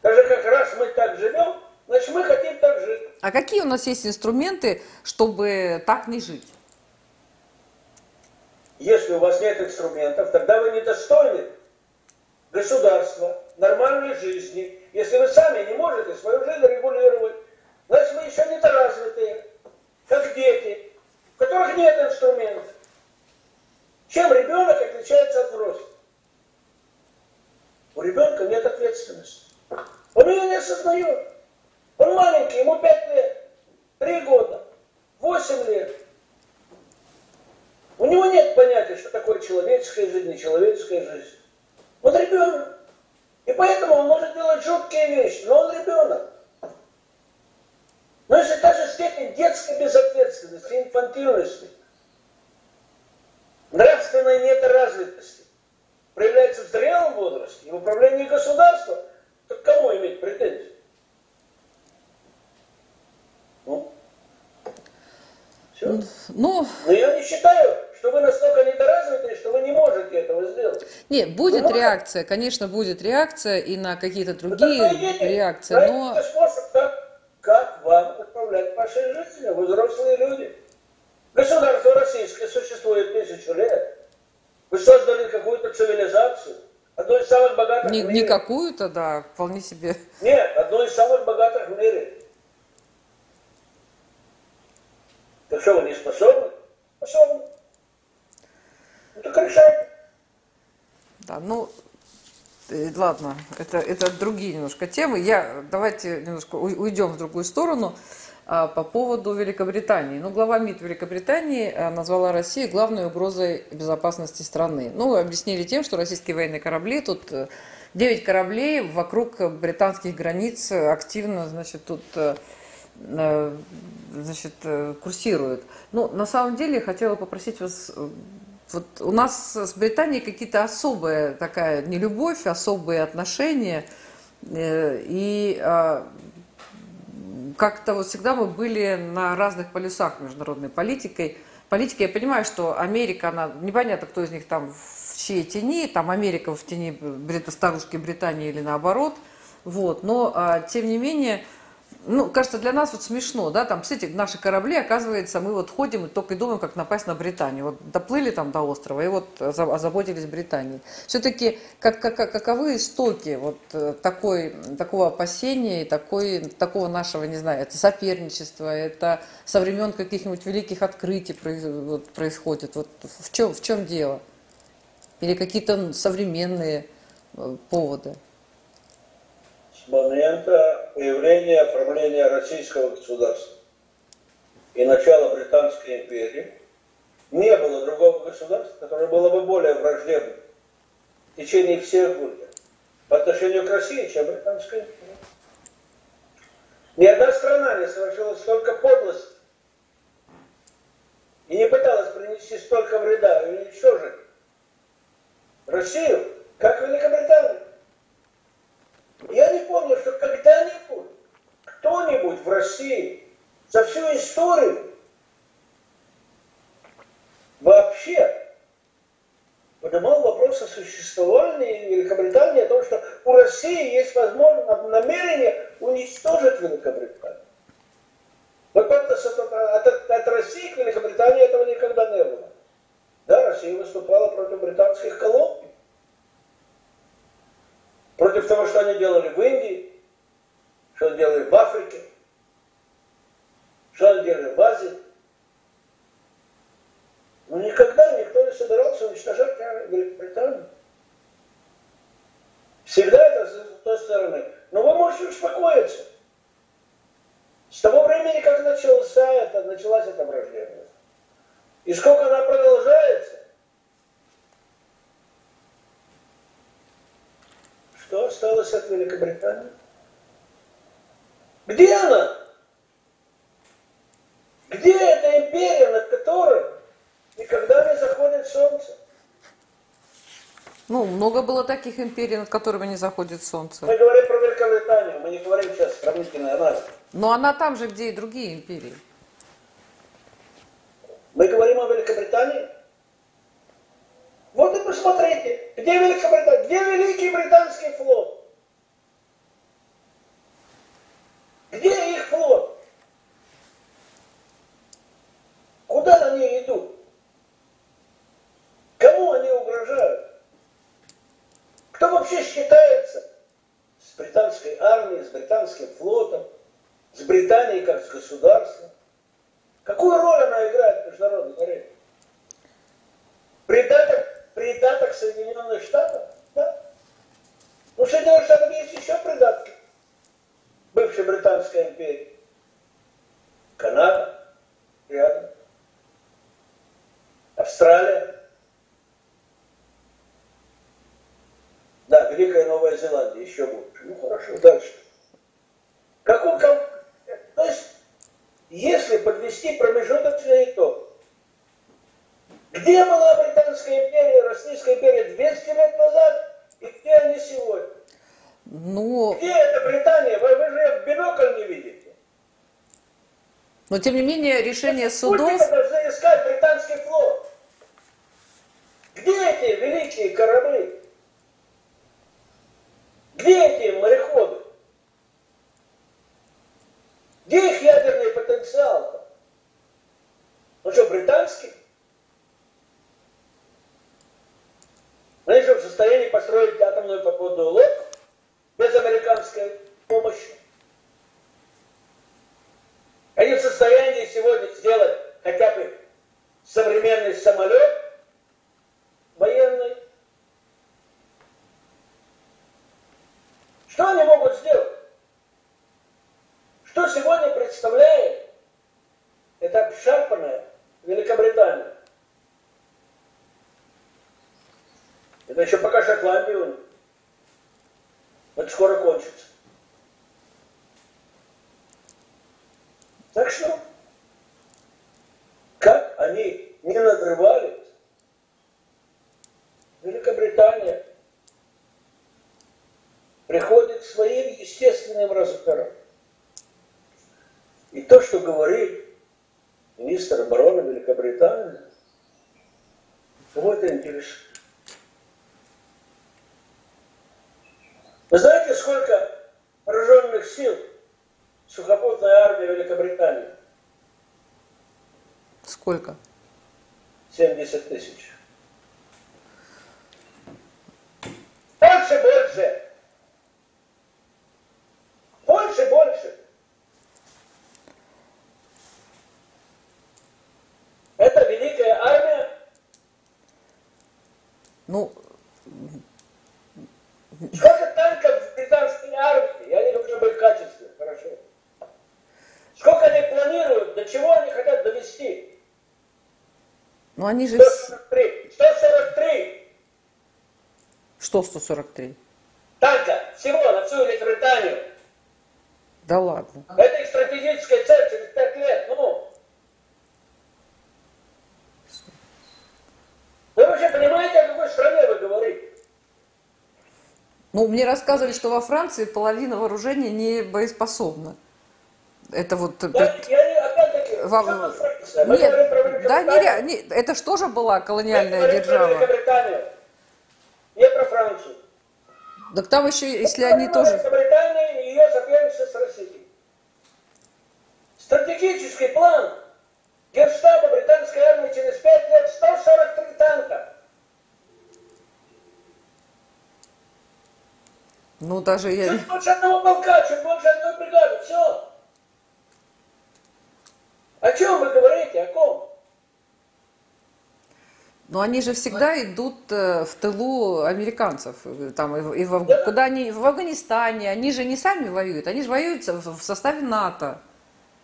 Так же как раз мы так живем, значит мы хотим так жить. А какие у нас есть инструменты, чтобы так не жить? Если у вас нет инструментов, тогда вы недостойны государства, нормальной жизни. Если вы сами не можете свою жизнь регулировать, значит вы еще недоразвитые, как дети, у которых нет инструментов. Чем ребенок отличается от взрослых? У ребенка нет ответственности. Он ее не осознает. Он маленький, ему 5 лет, 3 года, 8 лет. У него нет понятия, что такое человеческая жизнь, нечеловеческая жизнь. Он ребенок. И поэтому он может делать жуткие вещи, но он ребенок. Но если та же степень детской безответственности, инфантильности, нравственной недоразвитости проявляется в зрелом возрасте и в управлении государством, то к кому иметь претензии? Ну, все. Ну, Но я не считаю, что вы настолько недоразвитые, что вы не можете этого сделать. Нет, будет вы реакция, можете? конечно, будет реакция и на какие-то другие ну, реакции, но... способ, как, как вам управлять вашей жизнью, вы взрослые люди. Государство российское существует тысячу лет. Вы создали какую-то цивилизацию, одну из самых богатых не, в мире. Не какую-то, да, вполне себе. Нет, одну из самых богатых в мире. Так что, вы не способны? Способны. Это решать. Да, ну, э, ладно, это, это другие немножко темы. Я, давайте немножко уйдем в другую сторону а, по поводу Великобритании. Ну, глава МИД Великобритании а, назвала Россию главной угрозой безопасности страны. Ну, объяснили тем, что российские военные корабли, тут 9 э, кораблей вокруг британских границ активно, значит, тут э, значит, курсируют. Ну, на самом деле, хотела попросить вас вот у нас с Британией какие-то особая такая нелюбовь, особые отношения. Э, и а, как-то вот всегда мы были на разных полюсах международной политикой. Политики, я понимаю, что Америка, она, непонятно, кто из них там в чьей тени, там Америка в тени старушки Британии или наоборот. Вот. Но, а, тем не менее, ну, кажется, для нас вот смешно, да, там, кстати, наши корабли, оказывается, мы вот ходим и только и думаем, как напасть на Британию. Вот доплыли там до острова и вот озаботились Британией. Все-таки как, как, каковы истоки вот э, такой, такого опасения и такой, такого нашего, не знаю, это соперничество, это со времен каких-нибудь великих открытий происходит. Вот в чем, в чем дело? Или какие-то современные э, поводы? момента появления правления российского государства. И начала Британской империи. Не было другого государства, которое было бы более враждебным. В течение всех лет по отношению к России, чем Британская империя. Ни одна страна не совершила столько подлости и не пыталась принести столько вреда и уничтожить Россию, как Великобритания. Я не помню, что когда-нибудь кто-нибудь в России за всю историю вообще поднимал вопрос о существовании Великобритании, о том, что у России есть возможность, намерение уничтожить Великобританию. Вот от, от, от России к Великобритании этого никогда не было. Да, Россия выступала против британских колоний. Против того, что они делали в Индии, что они делали в Африке, что они делали в Азии. Но никогда никто не собирался уничтожать Великобританию. Всегда это с той стороны. Но вы можете успокоиться. С того времени, как начался это, началась эта враждебность. И сколько она продолжается, что осталось от Великобритании? Где она? Где эта империя, над которой никогда не заходит солнце? Ну, много было таких империй, над которыми не заходит солнце. Мы говорим про Великобританию, мы не говорим сейчас сравнительный анализ. Но она там же, где и другие империи. Мы говорим о Великобритании. Вот и посмотрите, где Великобритания, где Великий Британский флот? Где их флот? Куда они идут? Кому они угрожают? Кто вообще считается с британской армией, с британским флотом, с Британией как с государством? Какую роль она играет в международной арене? Придаток, придаток Соединенных Штатов? В Соединенных Штатах есть еще придатки бывшей Британской империи. Канада рядом. Австралия. Да, Великая Новая Зеландия еще больше. Ну хорошо, дальше. Как, то есть, если подвести промежуточный итог, где была Британская империя, Российская империя 200 лет назад, и где они сегодня? Ну... Где эта Британия? Вы, вы же в бинокль не видите. Но, тем не менее, решение судов... Путин должны искать британский флот. Где эти великие корабли? Где эти мореходы? Где их ядерный потенциал-то? Ну что, британский? Они что, в состоянии построить атомную подводную лодку без американской помощи? Они в состоянии сегодня сделать хотя бы современный самолет военный? Что они могут сделать? Что сегодня представляет эта обшарпанная Великобритания? Это еще пока. Это скоро кончится. Так что, как они не надрывались, Великобритания приходит к своим естественным размерам. И то, что говорит министр обороны Великобритании, кого это интересует? Вы знаете, сколько вооруженных сил сухопутной армии Великобритании? Сколько? 70 тысяч. Больше, больше. Больше, больше. Это великая армия. Ну, Сколько танков в британской армии? Я не говорю об их качестве, хорошо. Сколько они планируют, до чего они хотят довести? ну они же... 143. 143 Что 143? танка всего на всю Великобританию. Да ладно. Это их стратегическая цель через 5 лет. Ну, вы вообще понимаете, о какой стране вы говорите? Ну, мне рассказывали, что во Франции половина вооружения не боеспособна. Это вот... Да, я не, опять-таки, Вам- Нет, да, не, Великобританию. ре- не, это же тоже была колониальная про держава. Не про Францию. Так там еще, если они тоже... Великобритания и ее соперница с Россией. Стратегический план Генштаба британской армии через 5 лет 143 танка. Ну, даже я... Чуть больше одного полка, чуть больше одной бригады, все. О чем вы говорите, о ком? Но они же всегда идут э, в тылу американцев, э, там, и в, да. куда они, в Афганистане, они же не сами воюют, они же воюют в составе НАТО.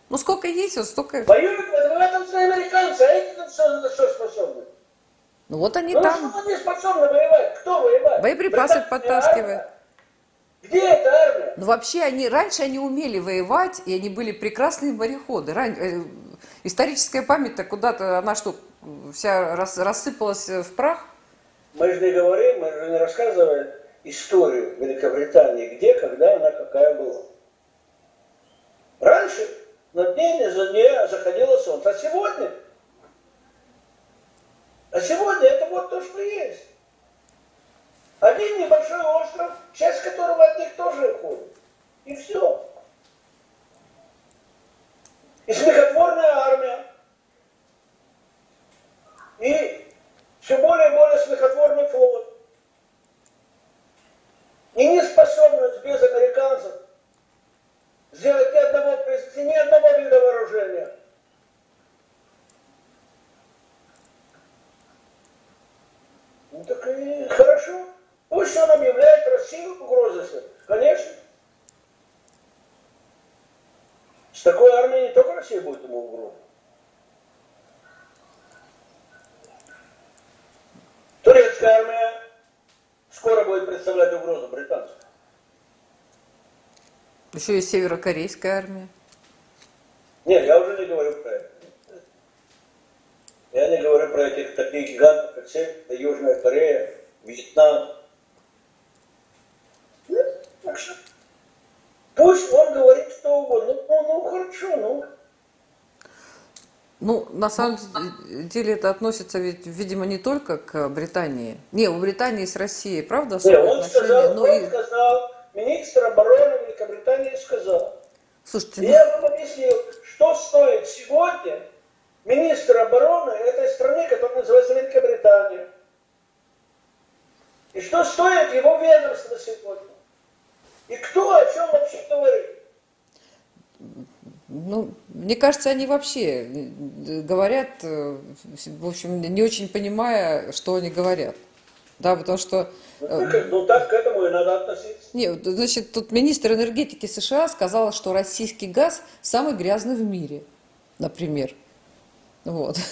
Ну сколько есть, вот столько... Воюют, в этом все американцы, а эти на что, на что способны? Ну вот они ну, там... Ну они способны воевать? Кто воевать? Боеприпасы подтаскивают. Где эта армия? Ну вообще они раньше они умели воевать, и они были прекрасные мореходы. Ран... Э, историческая память-то куда-то, она что, вся рас... рассыпалась в прах? Мы же не говорим, мы же не рассказываем историю Великобритании, где, когда она какая была. Раньше над ней за ней заходило солнце. А сегодня? А сегодня это вот то, что есть. Один небольшой остров, часть которого от них тоже уходит. И все. И смехотворная армия. И все более и более смехотворный флот. И неспособность без американцев сделать ни одного, ни одного вида вооружения. Ну так и хорошо. Пусть он объявляет Россию угрозой. Конечно. С такой армией не только Россия будет ему угрозой. Турецкая армия скоро будет представлять угрозу британцам. Еще есть северокорейская армия. Нет, я уже не говорю про это. Я не говорю про этих таких гигантов, как Северная, Южная Корея, Вьетнам. Нет, так что пусть он говорит что угодно. Ну, ну, ну хорошо, ну. Ну, на самом деле это относится, ведь, видимо, не только к Британии. Не, у Британии с Россией, правда, Нет, он сказал, но он и... сказал, министр обороны Великобритании сказал. Слушайте, я ну... вам объяснил, что стоит сегодня министр обороны этой страны, которая называется Великобритания. И что стоит его ведомство сегодня. И кто о чем вообще говорит. Ну, мне кажется, они вообще говорят, э, в общем, не очень понимая, что они говорят. Да, потому что ну, ну, так к этому и надо относиться. Нет, значит, тут министр энергетики США сказал, что российский газ самый грязный в мире, например. Вот.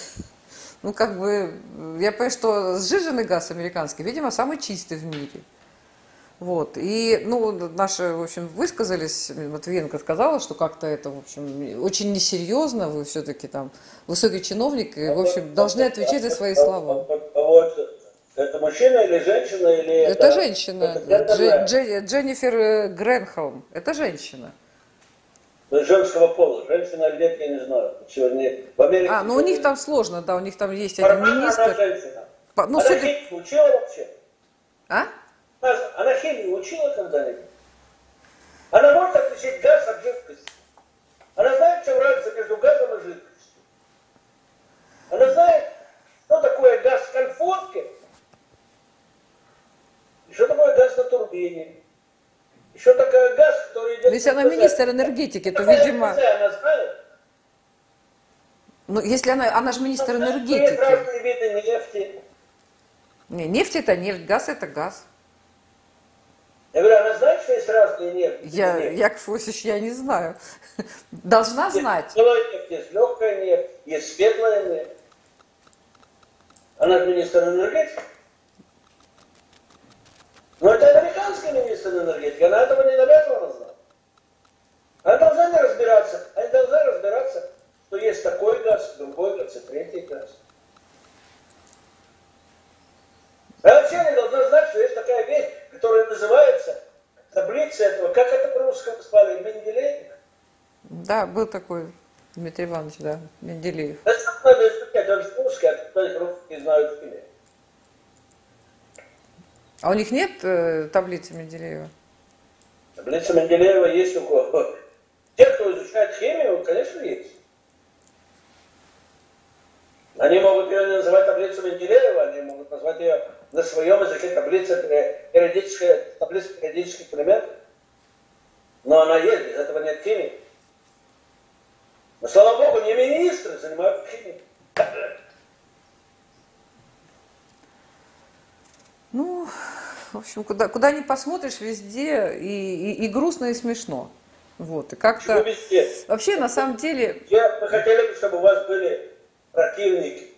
Ну, как бы, я понимаю, что сжиженный газ американский, видимо, самый чистый в мире. Вот. И, ну, наши, в общем, высказались, Матвиенко сказала, что как-то это, в общем, очень несерьезно, вы все-таки там высокий чиновник, и, в общем, должны отвечать за свои слова. Вот это мужчина или женщина? Или это, это женщина. Это Дж, Дж, Дженнифер Гренхолм. Это женщина. Ну, женского пола. Женщина или нет, я не знаю. Сегодня в Америке... А, ну у них там сложно, да, у них там есть один министр. Она женщина. По, ну, она судя... учила вообще? А? Она, она химию учила когда-нибудь? Она может отличить газ от жидкости? Она знает, в чем разница между газом и жидкостью? Она знает, что такое газ в конфорке что такое газ на турбине? Еще такой газ, который идет... Если она министр энергетики, то, видимо... Она знает? Ну, если она, она же министр энергетики. Есть разные виды нефти. Не, нефть это нефть, газ это газ. Я говорю, она знает, что есть разные нефти? Я, нефть? Яков Иосифович, я не знаю. Должна есть знать. Есть есть легкая нефть, есть светлая нефть. Она министр энергетики. Но это американский министр энергетики, она этого не обязана знать. Она должна не разбираться, она должна разбираться, что есть такой газ, другой газ и третий газ. Она вообще не должна знать, что есть такая вещь, которая называется таблица этого, как это по-русски спали, Менделеев? Да, был такой Дмитрий Иванович, да, Менделеев. Это надо изучать, он русский, а кто-то русский знают имя. А у них нет э, таблицы Менделеева? Таблица Менделеева есть у кого. Те, кто изучает химию, конечно, есть. Они могут ее называть таблицу Менделеева, они могут назвать ее на своем языке таблица периодическая, таблица периодических элементов. Но она есть, без этого нет химии. Но, слава Богу, не министры занимаются химией. Ну, в общем, куда, куда ни посмотришь, везде и, и, и грустно, и смешно. Вот, и как-то... Вообще, на самом деле... Я, мы хотели бы, чтобы у вас были противники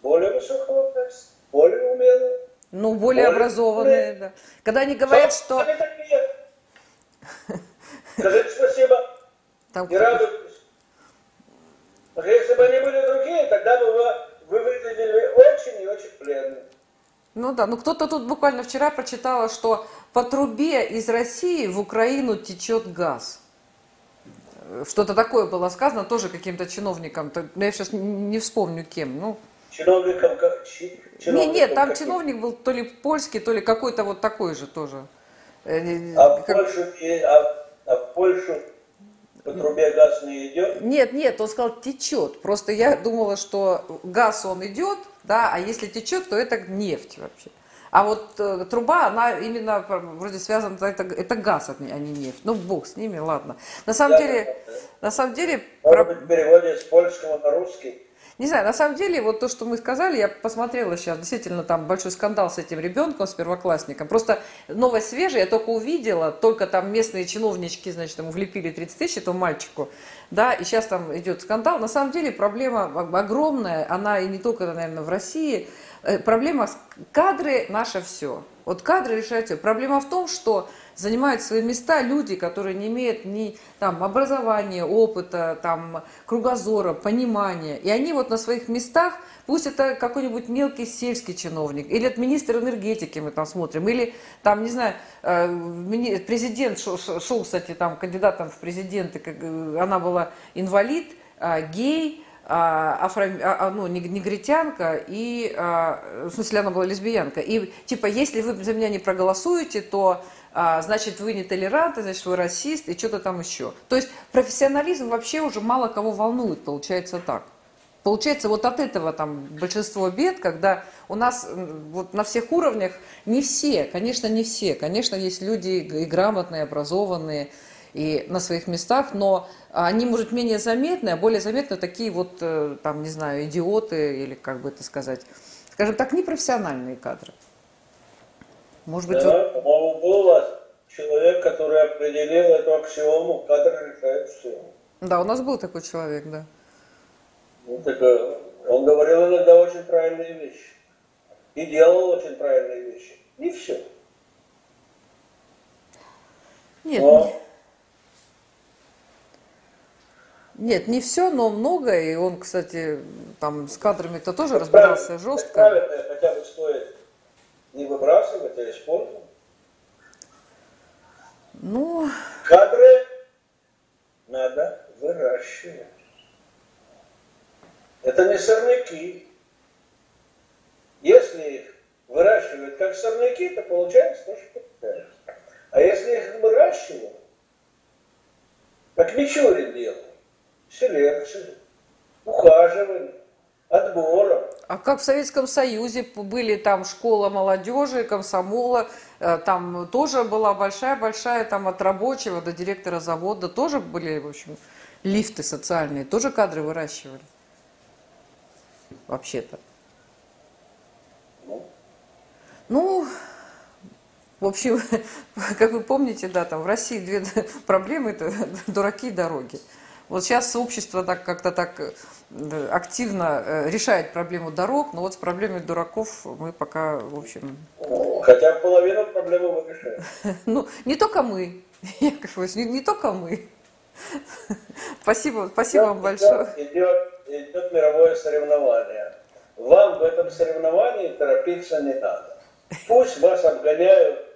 более высокого класса, более умелые. Ну, более, более образованные, умелые. да. Когда они говорят, что... Они такие. Скажите спасибо. Там и радуйтесь. Если бы они были другие, тогда бы вы, вы выглядели очень и очень бледно. Ну да, ну кто-то тут буквально вчера прочитала, что по трубе из России в Украину течет газ. Что-то такое было сказано тоже каким-то чиновником. Но я сейчас не вспомню кем. Ну, чиновником? Чиновником нет, нет, там каким? чиновник был то ли польский, то ли какой-то вот такой же тоже. Э, а как... в Польшу, а, а Польшу по трубе газ не идет? Нет, нет, он сказал течет. Просто я думала, что газ он идет, да, а если течет, то это нефть вообще. А вот э, труба, она именно вроде связана, это, это газ, а не нефть. Ну, бог с ними, ладно. На самом Я деле, на самом деле... Может быть, в переводе с польского на русский? Не знаю, на самом деле, вот то, что мы сказали, я посмотрела сейчас, действительно, там большой скандал с этим ребенком, с первоклассником. Просто новость свежая, я только увидела, только там местные чиновнички, значит, ему влепили 30 тысяч этому мальчику, да, и сейчас там идет скандал. На самом деле проблема огромная, она и не только, наверное, в России, проблема кадры наше все. Вот кадры решают все. Проблема в том, что занимают свои места люди, которые не имеют ни там, образования, опыта, там, кругозора, понимания. И они вот на своих местах, пусть это какой-нибудь мелкий сельский чиновник, или это министр энергетики мы там смотрим, или там, не знаю, э, президент шел, шел кстати, там кандидатом в президенты, э, она была инвалид, гей, а, афро, а, а, ну, негритянка, и, в смысле, она была лесбиянка. И, типа, если вы за меня не проголосуете, то, значит, вы не толерантны, значит, вы расист, и что-то там еще. То есть профессионализм вообще уже мало кого волнует, получается так. Получается, вот от этого там большинство бед, когда у нас вот на всех уровнях не все, конечно, не все, конечно, есть люди и грамотные, образованные, и на своих местах, но они, может, менее заметны, а более заметны такие вот, э, там, не знаю, идиоты или, как бы это сказать, скажем так, непрофессиональные кадры. Может быть, да, вот... по-моему, был человек, который определил эту аксиому, кадр решает все. Да, у нас был такой человек, да. Ну, так, э, он говорил иногда очень правильные вещи. И делал очень правильные вещи. И все. Нет, Но... Нет, не все, но много. И он, кстати, там с кадрами-то тоже разбирался жестко. Правильно хотя бы стоит не выбрасывать, а использовать. Ну... Кадры надо выращивать. Это не сорняки. Если их выращивают как сорняки, то получается то, что получается. А если их выращивают, как Мичурин делал, селекции, ухаживания, отбора. А как в Советском Союзе были там школа молодежи, комсомола, э, там тоже была большая-большая, там от рабочего до директора завода тоже были, в общем, лифты социальные, тоже кадры выращивали. Вообще-то. Ну в общем, как вы помните, да, там в России две проблемы – это дураки и дороги. Вот сейчас общество так как-то так э, активно э, решает проблему дорог, но вот с проблемой дураков мы пока, в общем... Хотя половину проблемы мы решаем. Ну, не только мы, Яков не, не только мы. Спасибо, спасибо вам большое. Идет, идет мировое соревнование. Вам в этом соревновании торопиться не надо. Пусть вас обгоняют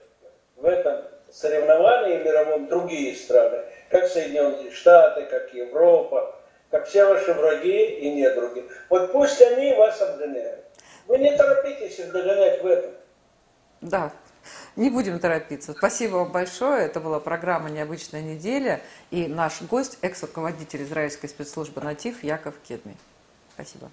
в этом соревновании мировом другие страны как Соединенные Штаты, как Европа, как все ваши враги и недруги. Вот пусть они вас обгоняют. Вы не торопитесь их догонять в этом. Да, не будем торопиться. Спасибо вам большое. Это была программа «Необычная неделя». И наш гость – экс-руководитель израильской спецслужбы «Натив» Яков Кедми. Спасибо.